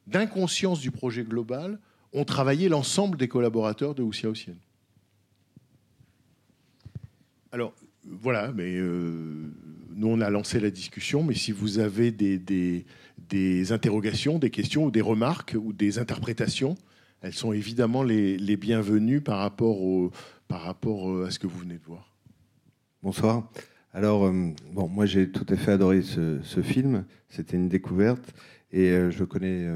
d'inconscience du projet global ont travaillé l'ensemble des collaborateurs de Oussia Ossienne. Alors, voilà, mais euh, nous, on a lancé la discussion, mais si vous avez des, interrogations, des questions ou des remarques ou des interprétations, elles sont évidemment les, les bienvenues par rapport, au, par rapport euh, à ce que vous venez de voir. Bonsoir. Alors, euh, moi j'ai tout à fait adoré ce, film. C'était une découverte. Et je connais,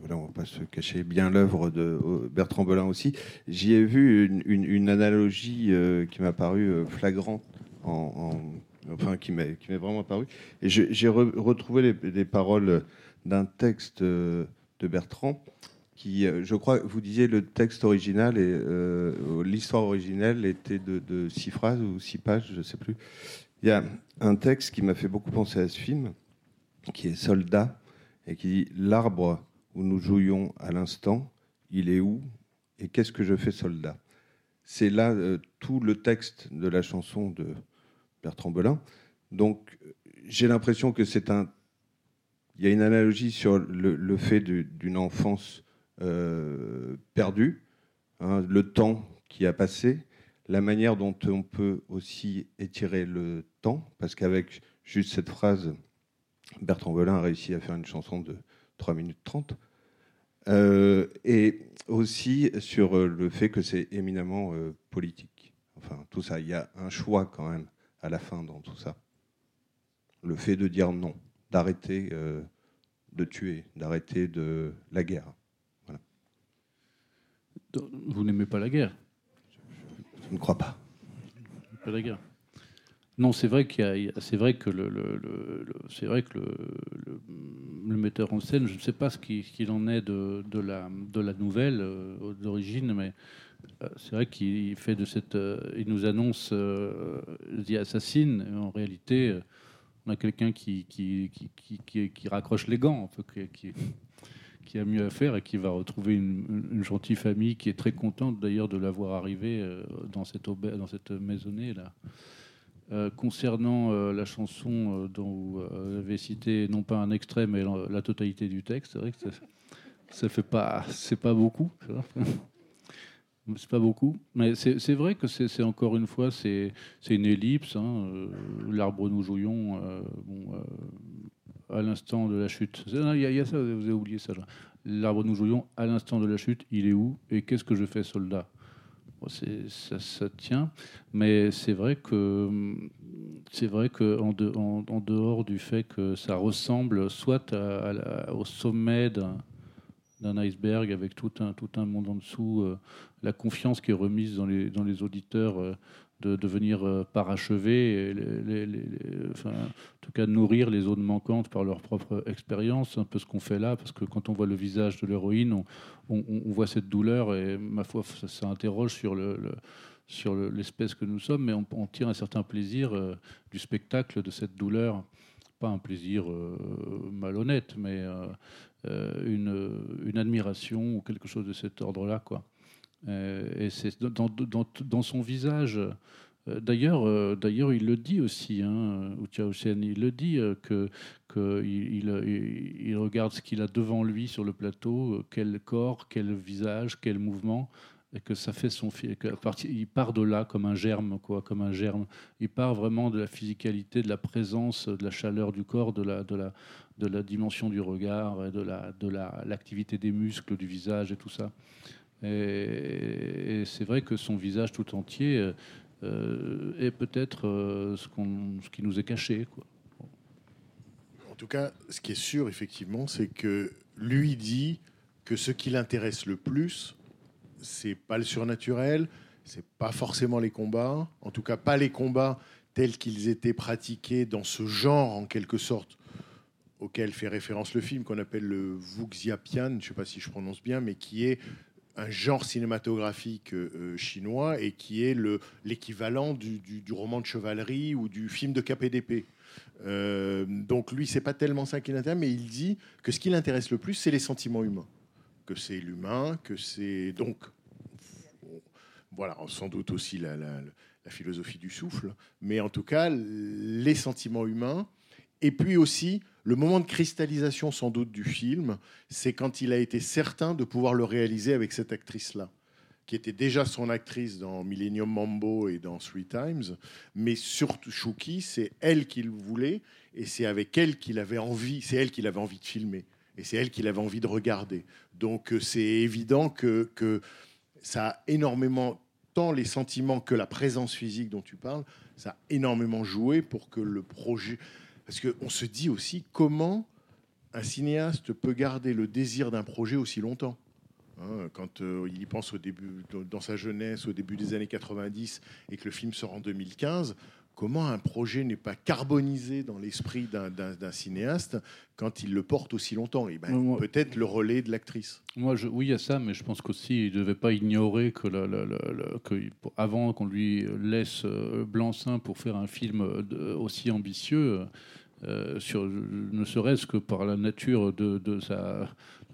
voilà, on va pas se cacher, bien l'œuvre de euh, Bertrand Belin aussi. J'y ai vu une, analogie euh, qui m'a paru euh, flagrante, en, en- enfin qui m'est vraiment paru. Et j'ai re- retrouvé les, les paroles d'un texte de Bertrand qui, je crois, vous disiez le texte original et l'histoire originelle était de six phrases ou six pages, je ne sais plus. Il y a un texte qui m'a fait beaucoup penser à ce film, qui est Soldat, et qui dit L'arbre où nous jouions à l'instant, il est où et qu'est-ce que je fais soldat? C'est là euh, tout le texte de la chanson de Bertrand Belin. Donc j'ai l'impression que c'est un. Il y a une analogie sur le, fait d'une enfance euh, perdue, hein, le temps qui a passé, la manière dont on peut aussi étirer le temps, parce qu'avec juste cette phrase, Bertrand Belin a réussi à faire une chanson de 3 minutes 30. Euh, et aussi sur euh, le fait que c'est éminemment euh, politique. Enfin, tout ça, il y a un choix quand même à la fin dans tout ça. Le fait de dire non, d'arrêter euh, de tuer, d'arrêter de la guerre. Vous n'aimez pas la guerre? Je ne crois pas. Pas la guerre. Non, c'est vrai qu'il c'est vrai que le, c'est vrai que le, metteur en scène, je ne sais pas ce qui- ce qu'il en est de, la nouvelle euh, d'origine, mais euh, c'est vrai qu'il fait de cette, euh, il nous annonce The Assassin. En réalité, on a quelqu'un qui qui, qui, qui, qui- raccroche les gants, un peu, qui, qui- a mieux à faire et qui va retrouver une, gentille famille qui est très contente d'ailleurs de l'avoir arrivé dans cette dans cette maisonnée là. Euh, concernant euh, la chanson euh, dont vous avez cité non pas un extrait mais la, totalité du texte, c'est vrai que ça, fait pas, c'est pas beaucoup. <laughs> C'est pas beaucoup, mais c'est vrai que c'est encore une fois c'est une ellipse. hein, L'arbre nous jouions, à l'instant de la chute. Il y, a- ça, vous avez oublié ça. L'arbre nous jouions, à l'instant de la chute, il est où et qu'est-ce que je fais, soldat? Ça, tient, mais c'est vrai que c'est vrai que en, de- en- en dehors du fait que ça ressemble soit au sommet d'un d'un iceberg avec tout un, tout un monde en dessous, euh, la confiance qui est remise dans les, dans les auditeurs euh, de devenir euh, parachever, enfin, en tout cas nourrir les zones manquantes par leur propre expérience, un peu ce qu'on fait là, parce que quand on voit le visage de l'héroïne, on, on- voit cette douleur, et ma foi, ça, interroge sur le- sur le- l'espèce que nous sommes, mais on, tire un certain plaisir euh, du spectacle de cette douleur. Pas un plaisir euh, malhonnête, mais une, une admiration ou quelque chose de cet ordre-là. Quoi. Euh, et c'est dans, dans, dans son visage. euh, D'ailleurs, euh, d'ailleurs, il le dit aussi, hein, Ucha il le dit que, que il, regarde ce qu'il a devant lui sur le plateau, quel corps, quel visage, quel mouvement, et que ça fait son il part de là comme un germe, quoi, comme un germe. Il part vraiment de la physicalité, de la présence, de la chaleur du corps, de la, de la, de la dimension du regard, de la, de la, l'activité des muscles, du visage et tout ça. Et, c'est vrai que son visage tout entier euh, est peut-être euh, ce, qu'on- ce qui nous est caché. En tout cas, ce qui est sûr, effectivement, c'est que lui dit que ce qui l'intéresse le plus, c'est pas le surnaturel, c'est pas forcément les combats, en tout cas pas les combats tels qu'ils étaient pratiqués dans ce genre, en quelque sorte, auquel fait référence le film, qu'on appelle le Wuxiapian, je ne sais pas si je prononce bien, mais qui est un genre cinématographique euh, chinois et qui est le- l'équivalent du, du- roman de chevalerie ou du film de KPDP. Euh, donc lui, c'est pas tellement ça qui l'intéresse, mais il dit que ce qui l'intéresse le plus, c'est les sentiments humains, que c'est l'humain, que c'est donc voilà, sans doute aussi la- la philosophie du souffle, mais en tout cas les sentiments humains, et puis aussi le moment de cristallisation sans doute du film, c'est quand il a été certain de pouvoir le réaliser avec cette actrice-là qui était déjà son actrice dans Millennium Mambo et dans Three Times, mais surtout Shuki, c'est elle qu'il voulait et c'est avec elle qu'il avait envie, c'est elle qu'il avait envie de filmer et c'est elle qu'il avait envie de regarder. Donc euh, c'est évident que, que ça a énormément, tant les sentiments que la présence physique dont tu parles, ça a énormément joué pour que le projet. Parce qu'on se dit aussi comment un cinéaste peut garder le désir d'un projet aussi longtemps. Hein, quand euh, il y pense au début, dans sa jeunesse, au début des années 90, et que le film sort en 2015, comment un projet n'est pas carbonisé dans l'esprit d'un- cinéaste quand il le porte aussi longtemps? Et ben, Ouais, moi- peut-être le relais de l'actrice. Moi, je, oui, il y a ça, mais je pense qu'aussi, il ne devait pas ignorer que, la- la- la- la- que il- pour- avant qu'on lui laisse euh, blanc-seing pour faire un film euh, aussi ambitieux, euh, ne serait-ce que par la nature de,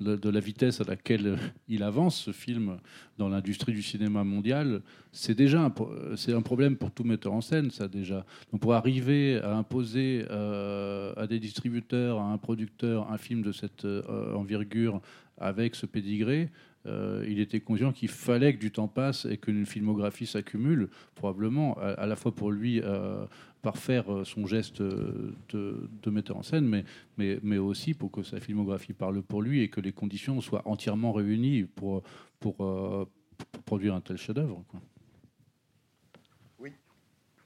la vitesse à laquelle il avance, ce film, dans l'industrie du cinéma mondial, c'est déjà un, c'est un problème pour tout metteur en scène, ça déjà. Donc pour arriver à imposer euh, à des distributeurs, à un producteur, un film de cette euh, envergure avec ce pédigré, euh, il était conscient qu'il fallait que du temps passe et qu'une filmographie s'accumule, probablement, à, à la fois pour lui euh, parfaire euh, son geste de, de metteur en scène, mais, mais, mais aussi pour que sa filmographie parle pour lui et que les conditions soient entièrement réunies pour, pour, euh, pour produire un tel chef-d'œuvre.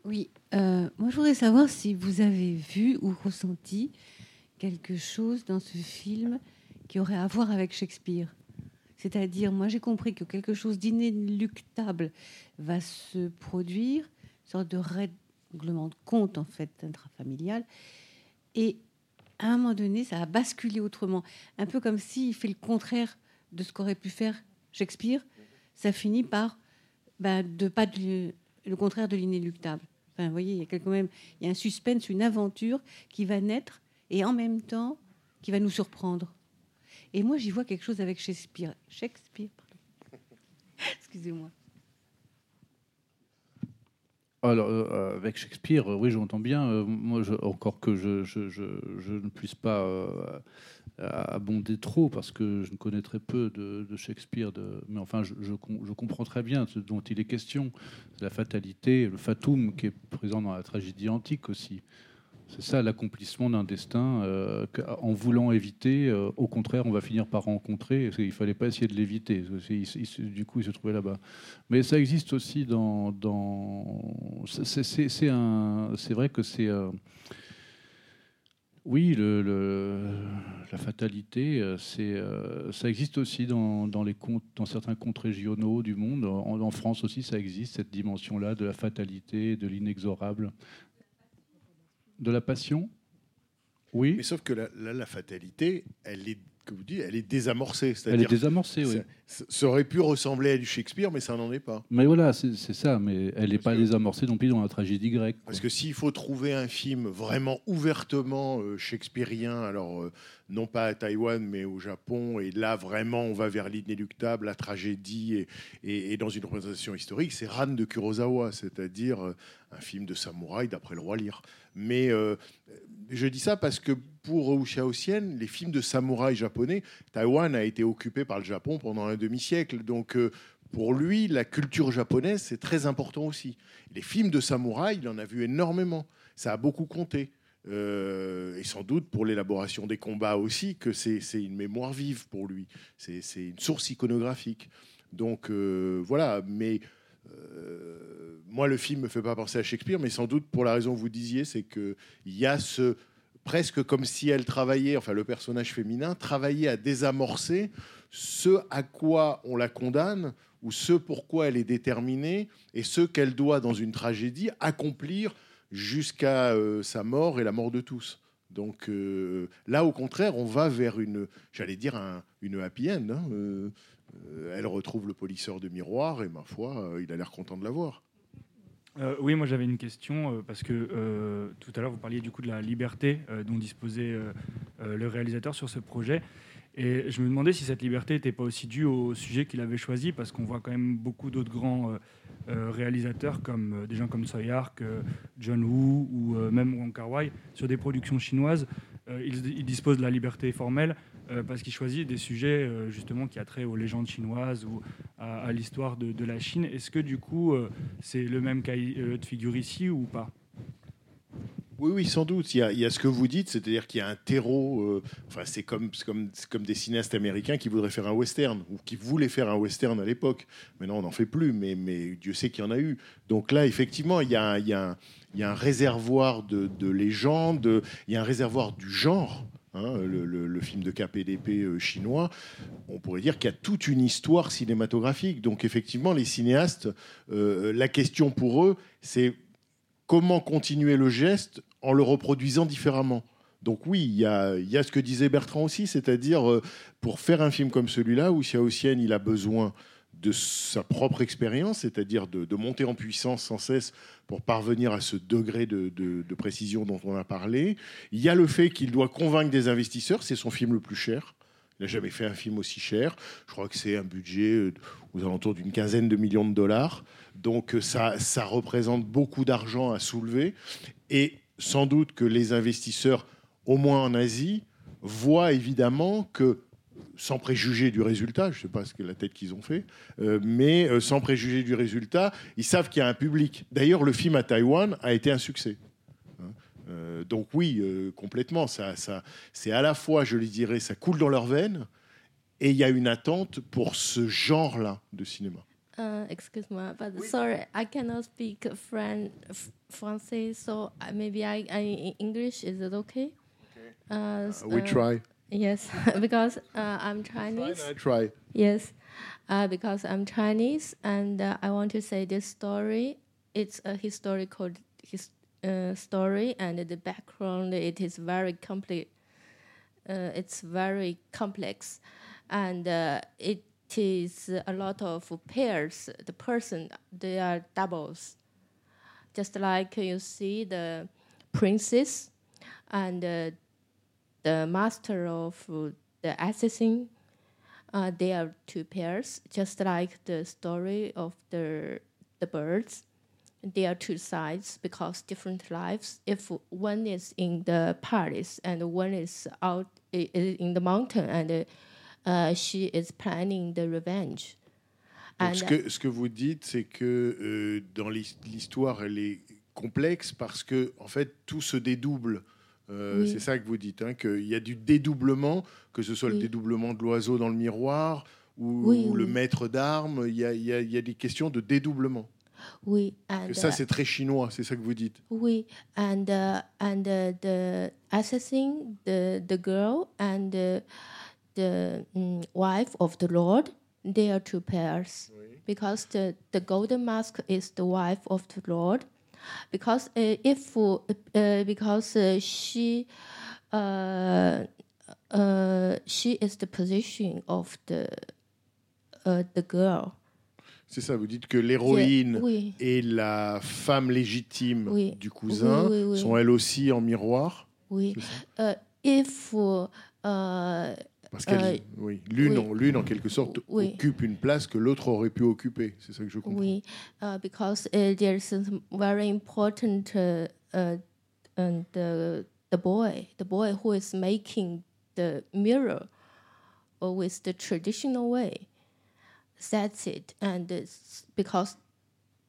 Oui, euh, moi je voudrais savoir si vous avez vu ou ressenti quelque chose dans ce film qui aurait à voir avec Shakespeare. C'est-à-dire, moi j'ai compris que quelque chose d'inéluctable va se produire, une sorte de règlement de compte en fait intrafamilial, et à un moment donné ça a basculé autrement, un peu comme s'il fait le contraire de ce qu'aurait pu faire Shakespeare, ça finit par ben, de pas de- le contraire de l'inéluctable. Enfin, vous voyez, il y a quand même il y a un suspense, une aventure qui va naître et en même temps qui va nous surprendre. Et moi, j'y vois quelque chose avec Shakespeare. Shakespeare. <laughs> Excusez-moi. Alors, euh, avec Shakespeare, euh, oui, j'entends bien. Euh, moi, encore que je, ne puisse pas euh, abonder trop, parce que je ne connais très peu de, Shakespeare. mais enfin, je, je com- je comprends très bien ce dont il est question. La fatalité, le fatum qui est présent dans la tragédie antique aussi. C'est ça l'accomplissement d'un destin euh, qu'en voulant éviter, euh, au contraire, on va finir par rencontrer. Il fallait pas essayer de l'éviter. Du coup, il se trouvait là-bas. Mais ça existe aussi dans. c'est- vrai que c'est. euh, oui, la fatalité, euh, ça existe aussi dans, dans dans certains contes régionaux du monde. En, en France aussi, ça existe, cette dimension-là de la fatalité, de l'inexorable. De la passion? Oui. Mais sauf que là, la fatalité, elle est, que vous dites, elle est désamorcée. Elle est désamorcée, oui. ça, ça aurait pu ressembler à du Shakespeare, mais ça n'en est pas. Mais voilà, c'est ça. Mais elle n'est pas désamorcée non plus dans la tragédie grecque. quoi. Parce que s'il faut trouver un film vraiment ouvertement euh, shakespearien, alors euh, non pas à Taïwan, mais au Japon, et là vraiment on va vers l'inéluctable, la tragédie, et, et- et dans une représentation historique, c'est Ran de Kurosawa, c'est-à-dire euh, un film de samouraï d'après le roi Lear. Mais euh, je dis ça parce que pour Xiaoxian, les films de samouraï japonais, Taïwan a été occupé par le Japon pendant un demi-siècle, donc euh, pour lui, la culture japonaise, c'est très important aussi. Les films de samouraï, il en a vu énormément. Ça a beaucoup compté. Euh, et sans doute pour l'élaboration des combats aussi, que c'est une mémoire vive pour lui. C'est une source iconographique. Donc voilà, mais moi le film me fait pas penser à Shakespeare, mais sans doute pour la raison que vous disiez, c'est qu'il y a ce presque comme si elle travaillait, enfin le personnage féminin travaillait à désamorcer ce à quoi on la condamne ou ce pourquoi elle est déterminée et ce qu'elle doit dans une tragédie accomplir jusqu'à euh, sa mort et la mort de tous. Donc euh, là, au contraire, on va vers une, j'allais dire, un- une happy end. hein. Euh, euh, elle retrouve le polisseur de miroir et ma foi, euh, il a l'air content de la voir. Euh, oui, moi j'avais une question euh, parce que euh, tout à l'heure vous parliez du coup de la liberté euh, dont disposait euh, euh, le réalisateur sur ce projet. Et je me demandais si cette liberté n'était pas aussi due au sujet qu'il avait choisi, parce qu'on voit quand même beaucoup d'autres grands euh, euh, réalisateurs, comme euh, des gens comme euh, John Woo ou euh, même Wong Kar Wai, sur des productions chinoises. euh, ils disposent de la liberté formelle euh, parce qu'ils choisissent des sujets euh, justement qui a trait aux légendes chinoises ou à, l'histoire de, la Chine. Est-ce que du coup euh, c'est le même cas de figure ici ou pas? Oui, oui, sans doute. Il y a, ce que vous dites, c'est-à-dire qu'il y a un terreau. enfin, c'est comme, comme, des cinéastes américains qui voudraient faire un western ou qui voulaient faire un western à l'époque. Maintenant, on n'en fait plus, mais, Dieu sait qu'il y en a eu. Donc là, effectivement, il y a un réservoir de, de légendes, il y a un réservoir du genre. Hein, le, le- le film de KPDP euh, chinois, on pourrait dire qu'il y a toute une histoire cinématographique. Donc effectivement, les cinéastes, euh, la question pour eux, c'est comment continuer le geste en le reproduisant différemment. Donc oui, il y a, ce que disait Bertrand aussi, c'est-à-dire euh, pour faire un film comme celui-là, où Xiao Xian, il a besoin de sa propre expérience, c'est-à-dire de, monter en puissance sans cesse pour parvenir à ce degré de, précision dont on a parlé. Il y a le fait qu'il doit convaincre des investisseurs, c'est son film le plus cher. Il n'a jamais fait un film aussi cher. Je crois que c'est un budget euh, aux alentours d'une quinzaine de millions de dollars. Donc euh, ça représente beaucoup d'argent à soulever. Et sans doute que les investisseurs, au moins en Asie, voient évidemment que, sans préjuger du résultat, je ne sais pas ce que la tête qu'ils ont fait, euh, mais euh, sans préjuger du résultat, ils savent qu'il y a un public. D'ailleurs, le film à Taïwan a été un succès. Hein. Euh, donc oui, euh, complètement. Ça, ça, c'est à la fois, je les dirais, ça coule dans leurs veines, et il y a une attente pour ce genre-là de cinéma. Uh, excuse me, but sorry, I cannot speak Fran- f- Français, so uh, maybe I, I English. Is it okay? Uh, s- we uh, try. Yes, <laughs> because uh, I'm Chinese. I try. Yes, uh, because I'm Chinese, and uh, I want to say this story. It's a historical his, uh, story, and the background it is very complete. Uh, it's very complex, and uh, it is a lot of pairs. The person they are doubles, just like you see the princess and uh, the master of the assassin uh, they are two pairs, just like the story of the the birds. there are two sides because different lives. If one is in the palace and one is out in the mountain, and uh, she is planning the revenge. Donc, ce, que, ce que vous dites, c'est que euh, dans l'his- l'histoire, elle est complexe parce que en fait tout se dédouble. Euh, Oui. C'est ça que vous dites, hein, qu'il y a du dédoublement, que ce soit le Oui. dédoublement de l'oiseau dans le miroir ou, Oui, ou le oui. maître d'armes. Il y a, y y des questions de dédoublement. we and Que ça, uh, c'est très chinois, c'est ça que vous dites. we and uh, and uh, the assassin, the the girl, and uh, the mm, wife of the Lord, they are two pairs. Because the the golden mask is the wife of the Lord, because uh, if uh, uh, because uh, she uh, uh, she is the position of the uh, the girl. C'est ça, vous dites que l'héroïne oui. et la femme légitime Oui. du cousin Oui, sont elles aussi en miroir? Oui. Uh, if uh, Parce qu'elle, euh, oui, l'une, oui. en, en quelque sorte Oui. occupe une place que l'autre aurait pu occuper. C'est ça que je comprends. we uh, because uh, there's a very important uh, uh, and the the boy the boy who is making the mirror with the traditional way that's it and it's because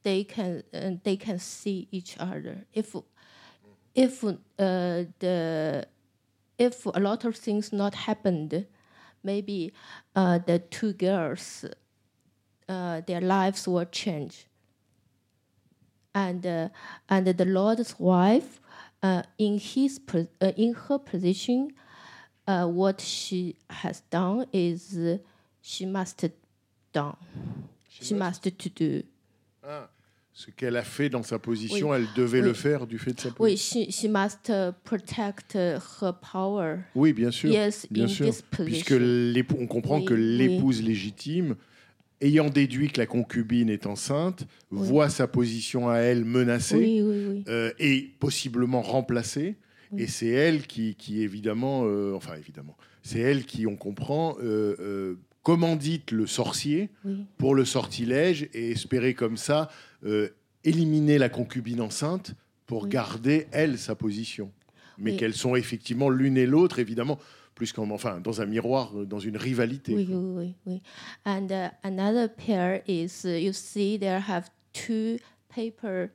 they can they can see each other if if uh, the if a lot of things not happened maybe uh, the two girls uh, their lives will change. And uh, and the Lord's wife, uh, in his uh, in her position, uh, what she has done is she must done. She, must to do. Ah, ce qu'elle a fait dans sa position, Oui. elle devait Oui. le faire du fait de sa Oui, position. she, she must uh, protect uh, her power. Oui, bien sûr. Yes, bien in sûr. this Puisque on comprend Oui, que l'épouse légitime, ayant déduit que la concubine est enceinte, voit sa position à elle menacée euh, et possiblement remplacée. Et c'est elle qui, qui évidemment, euh, enfin évidemment, c'est elle qui, on comprend, euh, euh, commandite le sorcier Oui. pour le sortilège et espérer comme ça euh, éliminer la concubine enceinte pour Oui. garder, elle, sa position. Mais Oui. qu'elles sont effectivement l'une et l'autre, évidemment, plus qu'en, enfin, dans un miroir, euh, dans une rivalité. Oui, oui, oui. And uh, another pair is uh, you see there have two paper,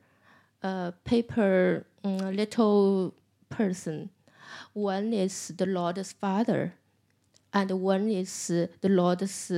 uh, paper um, little person. One is the Lord's father, and one is the Lord's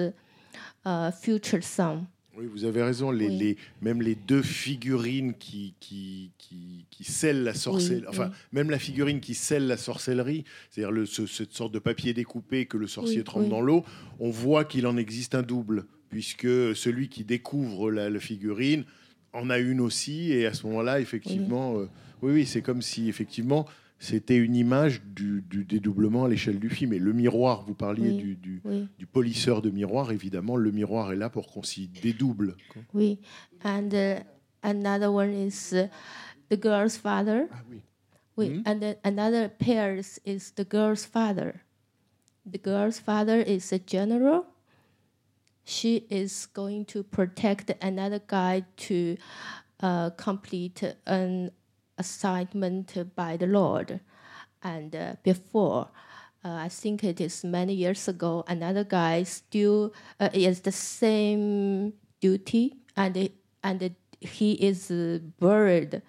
uh, future son. Oui, vous avez raison. Les, Oui. les- même les deux figurines qui, qui, qui, qui scellent la sorcellerie, Oui, enfin, oui. même la figurine qui scelle la sorcellerie, c'est-à-dire ce- cette sorte de papier découpé que le sorcier trempe dans l'eau, on voit qu'il en existe un double, puisque celui qui découvre la, la figurine en a une aussi, et à ce moment-là, effectivement, euh, oui, oui, c'est comme si, effectivement, c'était une image du, du dédoublement à l'échelle du film. Et le miroir, vous parliez Oui, du, du, oui. du polisseur de miroir, évidemment, le miroir est là pour qu'on s'y dédouble. Oui. And uh, another one is uh, the girl's father. Ah oui. Oui. Mhm. And then another pair is, is the girl's father. The girl's father is a general. She is going to protect another guy to uh, complete an assignment by the Lord. And uh, before, uh, I think it is many years ago, another guy still uh, is the same duty, and and he is uh, buried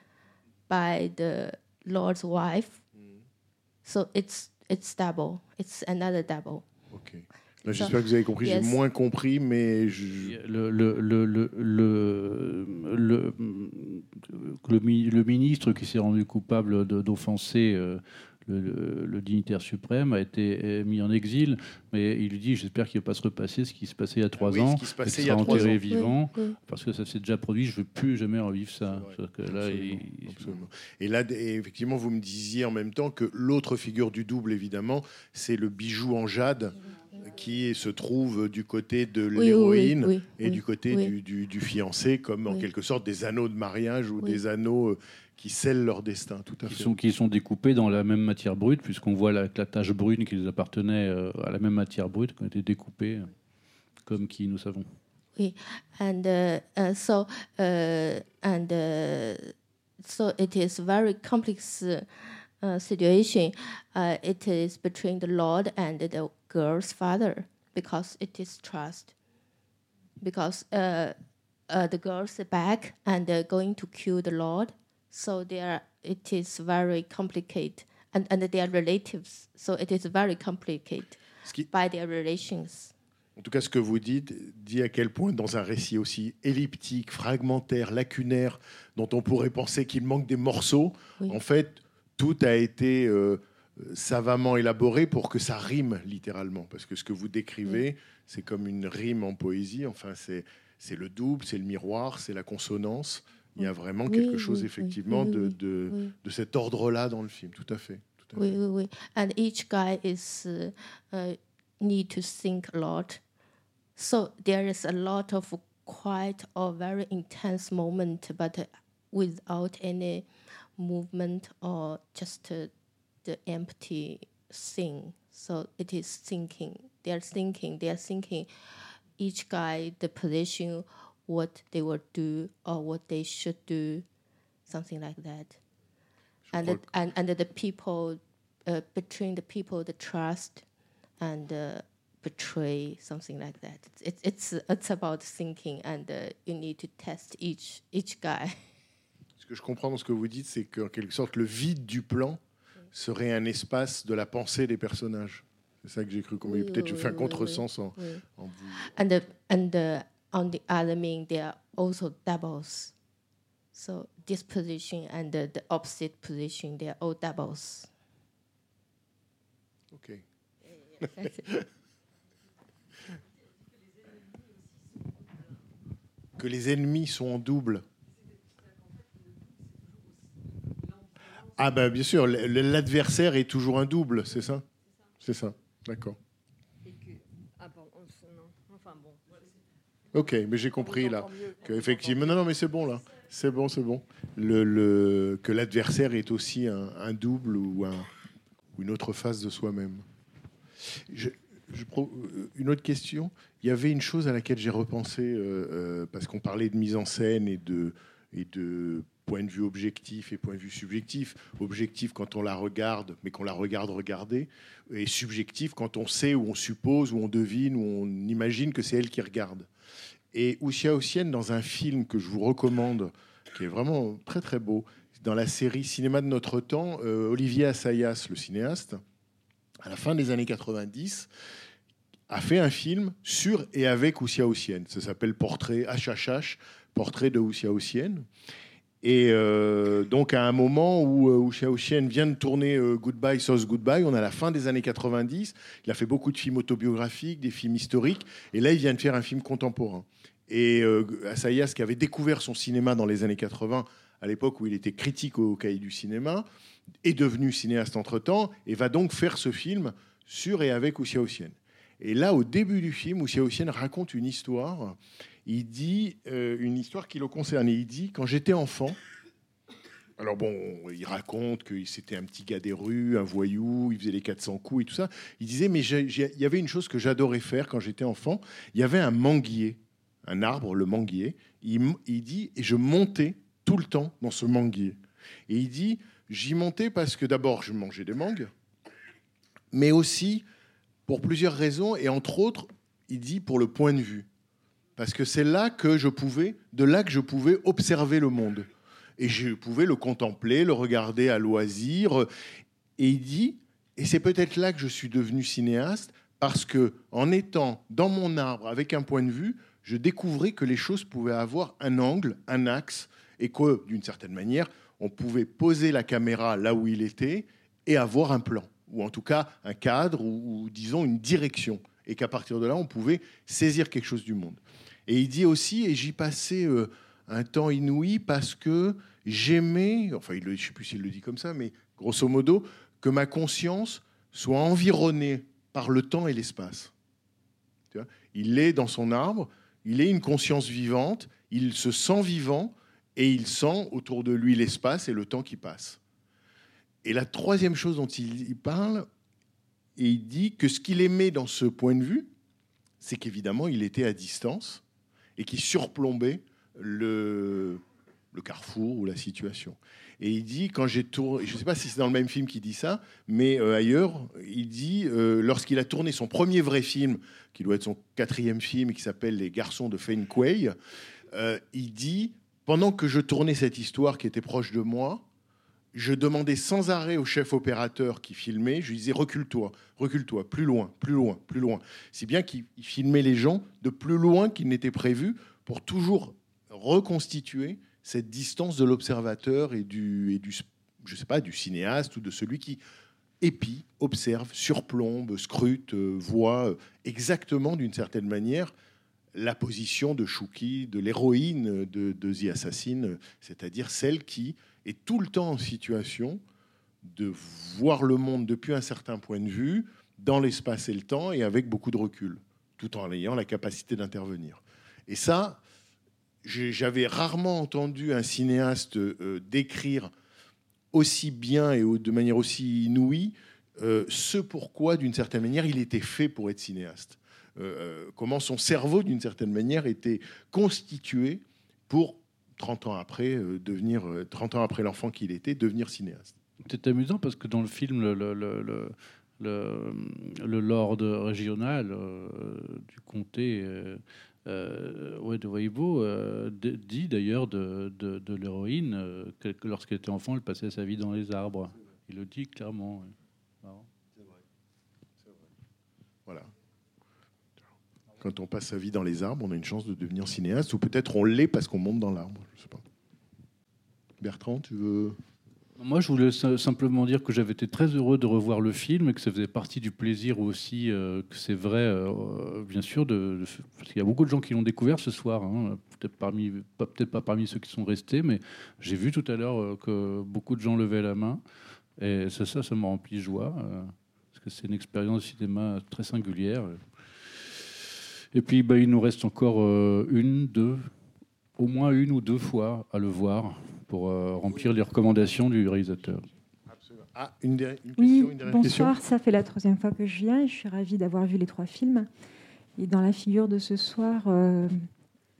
by the Lord's wife. So it's it's double. It's another double. Là, J'espère que vous avez compris. Yes. J'ai moins compris, mais je... Le, le, le, le, le, le, le mi- le ministre qui s'est rendu coupable d'offenser euh, le, le- le dignitaire suprême a été mis en exil, mais il lui dit j'espère qu'il ne va pas se repasser ce qui se passait il y a trois Ah oui, ce ans, qui se passait qu'il il y a sera trois enterré ans. vivant, Oui, oui. parce que ça s'est déjà produit, je ne veux plus jamais revivre ça. C'est vrai. C'est-à-dire que là, Absolument, il- absolument. Et là, effectivement, vous me disiez en même temps que l'autre figure du double, évidemment, c'est le bijou en jade qui se trouve du côté de oui, l'héroïne oui, et oui, du côté oui. du, du- du fiancé, comme en quelque sorte des anneaux de mariage ou Oui. des anneaux euh, qui scellent leur destin. Tout à qui fait. sont, qui sont découpés dans la même matière brute, puisqu'on voit la, la tache brune qui les appartenait euh, à la même matière brute, qui ont été découpées euh, comme qui nous savons. Oui, and uh, uh, so uh, and uh, so it is very complex uh, situation. Uh, it is between the Lord and the girl's father because it is trust. Because uh, uh, the girl's back and uh, going to kill the Lord, so there it is very complicated, and and they are relatives, so it is very complicated by their relations. En tout cas, ce que vous dites dit à quel point, dans un récit aussi elliptique, fragmentaire, lacunaire, dont on pourrait penser qu'il manque des morceaux, Oui. en fait, tout a été euh, savamment élaboré pour que ça rime littéralement. Parce que ce que vous décrivez, c'est comme une rime en poésie. Enfin, c'est c'est le double, c'est le miroir, c'est la consonance. Il y a vraiment Oui, quelque oui, chose, oui, effectivement, de, de, cet ordre-là dans le film. Tout à fait. Tout à Oui, fait. oui, oui. And each guy is uh, uh, need to think a lot. So there is a lot of quiet or very intense moment, but without any movement or just uh, the empty thing. So it is thinking. They are thinking. They are thinking. Each guy the position, what they will do or what they should do, something like that and the, and and the people uh, between the people the trust and uh, betray something like that it's it's it's about thinking and uh, you need to test each each guy <laughs> que je comprends dans ce que vous dites, c'est qu'en quelque sorte, le vide du plan serait un espace de la pensée des personnages. C'est ça que j'ai cru comprendre. Oui, Peut-être je oui, fais un contresens en, oui. en vous. and the, and the, on the other mean they are also doubles so this position and the, the opposite position they are all doubles Ok. That's it. <laughs> Que les ennemis sont en double. Ah ben bien sûr, l'adversaire est toujours un double, c'est ça? C'est ça, d'accord. Ah bon, non, enfin bon. Ok, mais j'ai compris là. Que effectivement, non, non, mais c'est bon là. C'est bon, c'est bon. Le, le- que l'adversaire est aussi un, un double ou, un- ou une autre face de soi-même. Je- je pro- euh, une autre question. Il y avait une chose à laquelle j'ai repensé euh, euh, parce qu'on parlait de mise en scène et de, et de point de vue objectif et point de vue subjectif. Objectif quand on la regarde, mais qu'on la regarde regarder, et subjectif quand on sait ou on suppose ou on devine ou on imagine que c'est elle qui regarde. Et Ousia Ossienne, dans un film que je vous recommande, qui est vraiment très très beau, dans la série Cinéma de notre temps, euh, Olivier Assayas, le cinéaste, à la fin des années 90, a fait un film sur et avec Ousia Ossienne. Ça s'appelle Portrait HHH, Portrait de Ousia Ossienne. Et euh, donc, à un moment où euh, Ousia Ossienne vient de tourner euh, Goodbye, Sauce Goodbye, on est à la fin des années 90. Il a fait beaucoup de films autobiographiques, des films historiques. Et là, il vient de faire un film contemporain. Et euh, Assayas, qui avait découvert son cinéma dans les années 80, à l'époque où il était critique au cahier du cinéma, est devenu cinéaste entre-temps et va donc faire ce film sur et avec Ousia Ossienne. Et là, au début du film, Ousia Ossienne raconte une histoire. Il dit euh, une histoire qui le concerne. Et il dit Quand j'étais enfant, alors bon, il raconte que c'était un petit gars des rues, un voyou, il faisait les 400 coups et tout ça. Il disait Mais il y avait une chose que j'adorais faire quand j'étais enfant. Il y avait un manguier, un arbre, le manguier. Il, il dit Et je montais tout le temps dans ce manguier. Et il dit J'y montais parce que d'abord, je mangeais des mangues, mais aussi pour plusieurs raisons, et entre autres, il dit pour le point de vue. Parce que c'est là que je pouvais, de là que je pouvais observer le monde. Et je pouvais le contempler, le regarder à loisir. Et il dit, et c'est peut-être là que je suis devenu cinéaste, parce que en étant dans mon arbre avec un point de vue, je découvrais que les choses pouvaient avoir un angle, un axe, et que d'une certaine manière, on pouvait poser la caméra là où il était et avoir un plan, ou en tout cas un cadre, ou, ou disons une direction, et qu'à partir de là, on pouvait saisir quelque chose du monde. Et il dit aussi, et j'y passais euh, un temps inouï parce que j'aimais, enfin, je ne sais plus s'il le dit comme ça, mais grosso modo, que ma conscience soit environnée par le temps et l'espace. Il est dans son arbre, il est une conscience vivante, il se sent vivant et il sent autour de lui l'espace et le temps qui passe. Et la troisième chose dont il parle, et il dit que ce qu'il aimait dans ce point de vue, c'est qu'évidemment, il était à distance et qui surplombait le, carrefour ou la situation. Et il dit, quand j'ai tourné, je ne sais pas si c'est dans le même film qu'il dit ça, mais euh, ailleurs, il dit, euh, lorsqu'il a tourné son premier vrai film, qui doit être son quatrième film, qui s'appelle Les garçons de Fane Quay, euh, il dit, pendant que je tournais cette histoire qui était proche de moi, je demandais sans arrêt au chef opérateur qui filmait, je lui disais recule-toi, recule-toi, plus loin, plus loin, plus loin. Si bien qu'il il filmait les gens de plus loin qu'il n'était prévu pour toujours reconstituer cette distance de l'observateur et du, et du, je sais pas, du cinéaste ou de celui qui épie, observe, surplombe, scrute, euh, voit euh, exactement d'une certaine manière la position de Chouki, de l'héroïne de, de The Assassin, euh, c'est-à-dire celle qui est tout le temps en situation de voir le monde depuis un certain point de vue, dans l'espace et le temps, et avec beaucoup de recul, tout en ayant la capacité d'intervenir. Et ça, j'avais rarement entendu un cinéaste euh, décrire aussi bien et de manière aussi inouïe euh, ce pourquoi, d'une certaine manière, il était fait pour être cinéaste. Euh, comment son cerveau, d'une certaine manière, était constitué pour 30 ans après euh, devenir, euh, 30 ans après l'enfant qu'il était, devenir cinéaste. C'est amusant parce que dans le film, le, le, le, le, le- le lord régional euh, du comté euh, euh, ouais, de Weibo euh, dit d'ailleurs de, de, de l'héroïne euh, que, que lorsqu'elle était enfant, elle passait sa vie dans les arbres. Il le dit clairement. ouais. Voilà. Quand on passe sa vie dans les arbres, on a une chance de devenir cinéaste, ou peut-être on l'est parce qu'on monte dans l'arbre. Je sais pas. Bertrand, tu veux? Moi, je voulais sim- simplement dire que j'avais été très heureux de revoir le film et que ça faisait partie du plaisir aussi, euh, que c'est vrai, euh, bien sûr, parce qu'il y a beaucoup de gens qui l'ont découvert ce soir, hein, peut-être parmi, pas- peut-être pas parmi ceux qui sont restés, mais j'ai vu tout à l'heure euh, que beaucoup de gens levaient la main et ça, ça, ça me remplit de joie parce que c'est une expérience de cinéma très singulière. Et puis, bah, il nous reste encore euh, une, deux, au moins une ou deux fois à le voir pour euh, remplir les recommandations du réalisateur. Ah, une, une Oui, question, une dernière question bonsoir. Ça fait la troisième fois que je viens et je suis ravie d'avoir vu les trois films. Et dans la figure de ce soir, euh,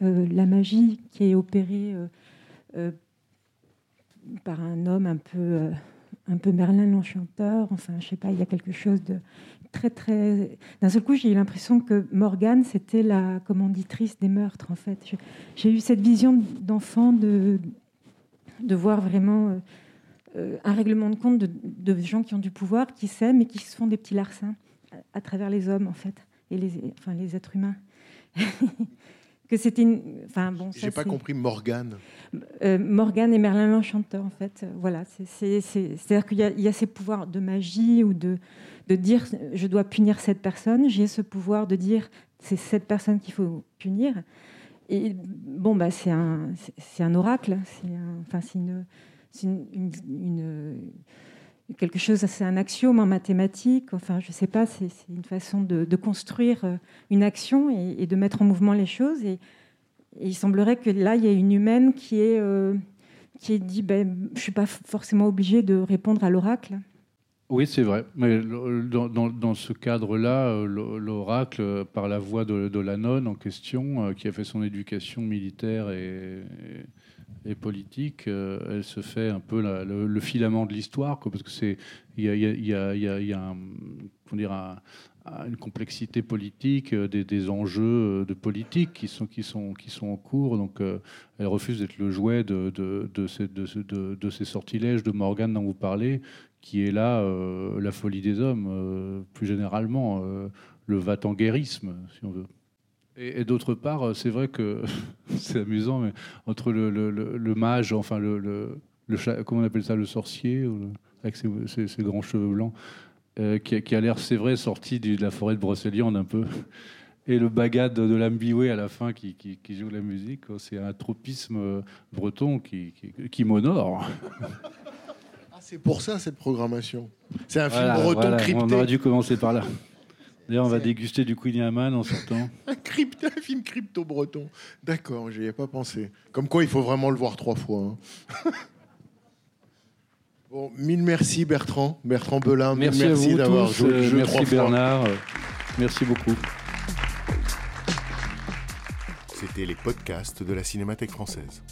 euh, la magie qui est opérée euh, euh, par un homme un peu, euh, un peu Merlin l'enchanteur. Enfin, je sais pas, il y a quelque chose de très, très. D'un seul coup, j'ai eu l'impression que Morgane, c'était la commanditrice des meurtres, en fait. J'ai eu cette vision d'enfant de, de voir vraiment. euh, euh, un règlement de compte de, de gens qui ont du pouvoir, qui s'aiment et qui se font des petits larcins à, à travers les hommes, en fait, et les, enfin, les êtres humains. <laughs> que c'était une. Enfin, bon, J'ai pas compris Morgane. euh, Morgane et Merlin l'Enchanteur, en fait. Voilà, c'est- c'est- c'est- c'est-à-dire qu'il y, y a ces pouvoirs de magie ou de, de dire je dois punir cette personne. J'ai ce pouvoir de dire c'est cette personne qu'il faut punir. Et bon, bah, c'est un, c'est- un oracle. C'est un- enfin, c'est une, quelque chose, c'est un axiome en mathématiques. Enfin, je sais pas, c'est une façon de, construire euh, une action et, de mettre en mouvement les choses. Et, il semblerait que là, il y a une humaine qui est, euh, qui dit, ben, je suis pas forcément obligée de répondre à l'oracle. Oui, c'est vrai. Mais dans, ce cadre-là, euh, l'o- l'oracle, euh, par la voix de, la nonne en question, euh, qui a fait son éducation militaire et, politique, elle se fait un peu le, le filament de l'histoire, parce que c'est il y a, une complexité politique, des, enjeux de politique qui sont, qui sont, qui sont en cours. Donc, elle refuse d'être le jouet de ces sortilèges de Morgane dont vous parlez, qui est là euh, la folie des hommes, euh, plus généralement, euh, le va-t-en-guérisme, si on veut. Et, d'autre part, c'est vrai que <laughs> c'est amusant, mais entre le, mage, enfin le, comment on appelle ça, le sorcier, avec ses, grands cheveux blancs, qui, a- l'air, c'est vrai, sorti de la forêt de Brocéliande un peu, <laughs> et le bagad de l'ambiwé à la fin qui, joue la musique, oh, c'est un tropisme breton qui, qui m'honore. <laughs> C'est pour ça cette programmation. C'est un Voilà, film breton voilà, crypté. On aurait dû commencer par là. D'ailleurs, on va déguster du Queen Yaman en sortant. Un, film crypto-breton. D'accord, j'y ai pas pensé. Comme quoi, il faut vraiment le voir trois fois. hein. <laughs> bon, mille merci Bertrand, Bertrand Belin. mille Merci, à vous d'avoir tous. joué le euh, jeu merci trois fois. Bernard. euh, Merci beaucoup. C'était les podcasts de la Cinémathèque française.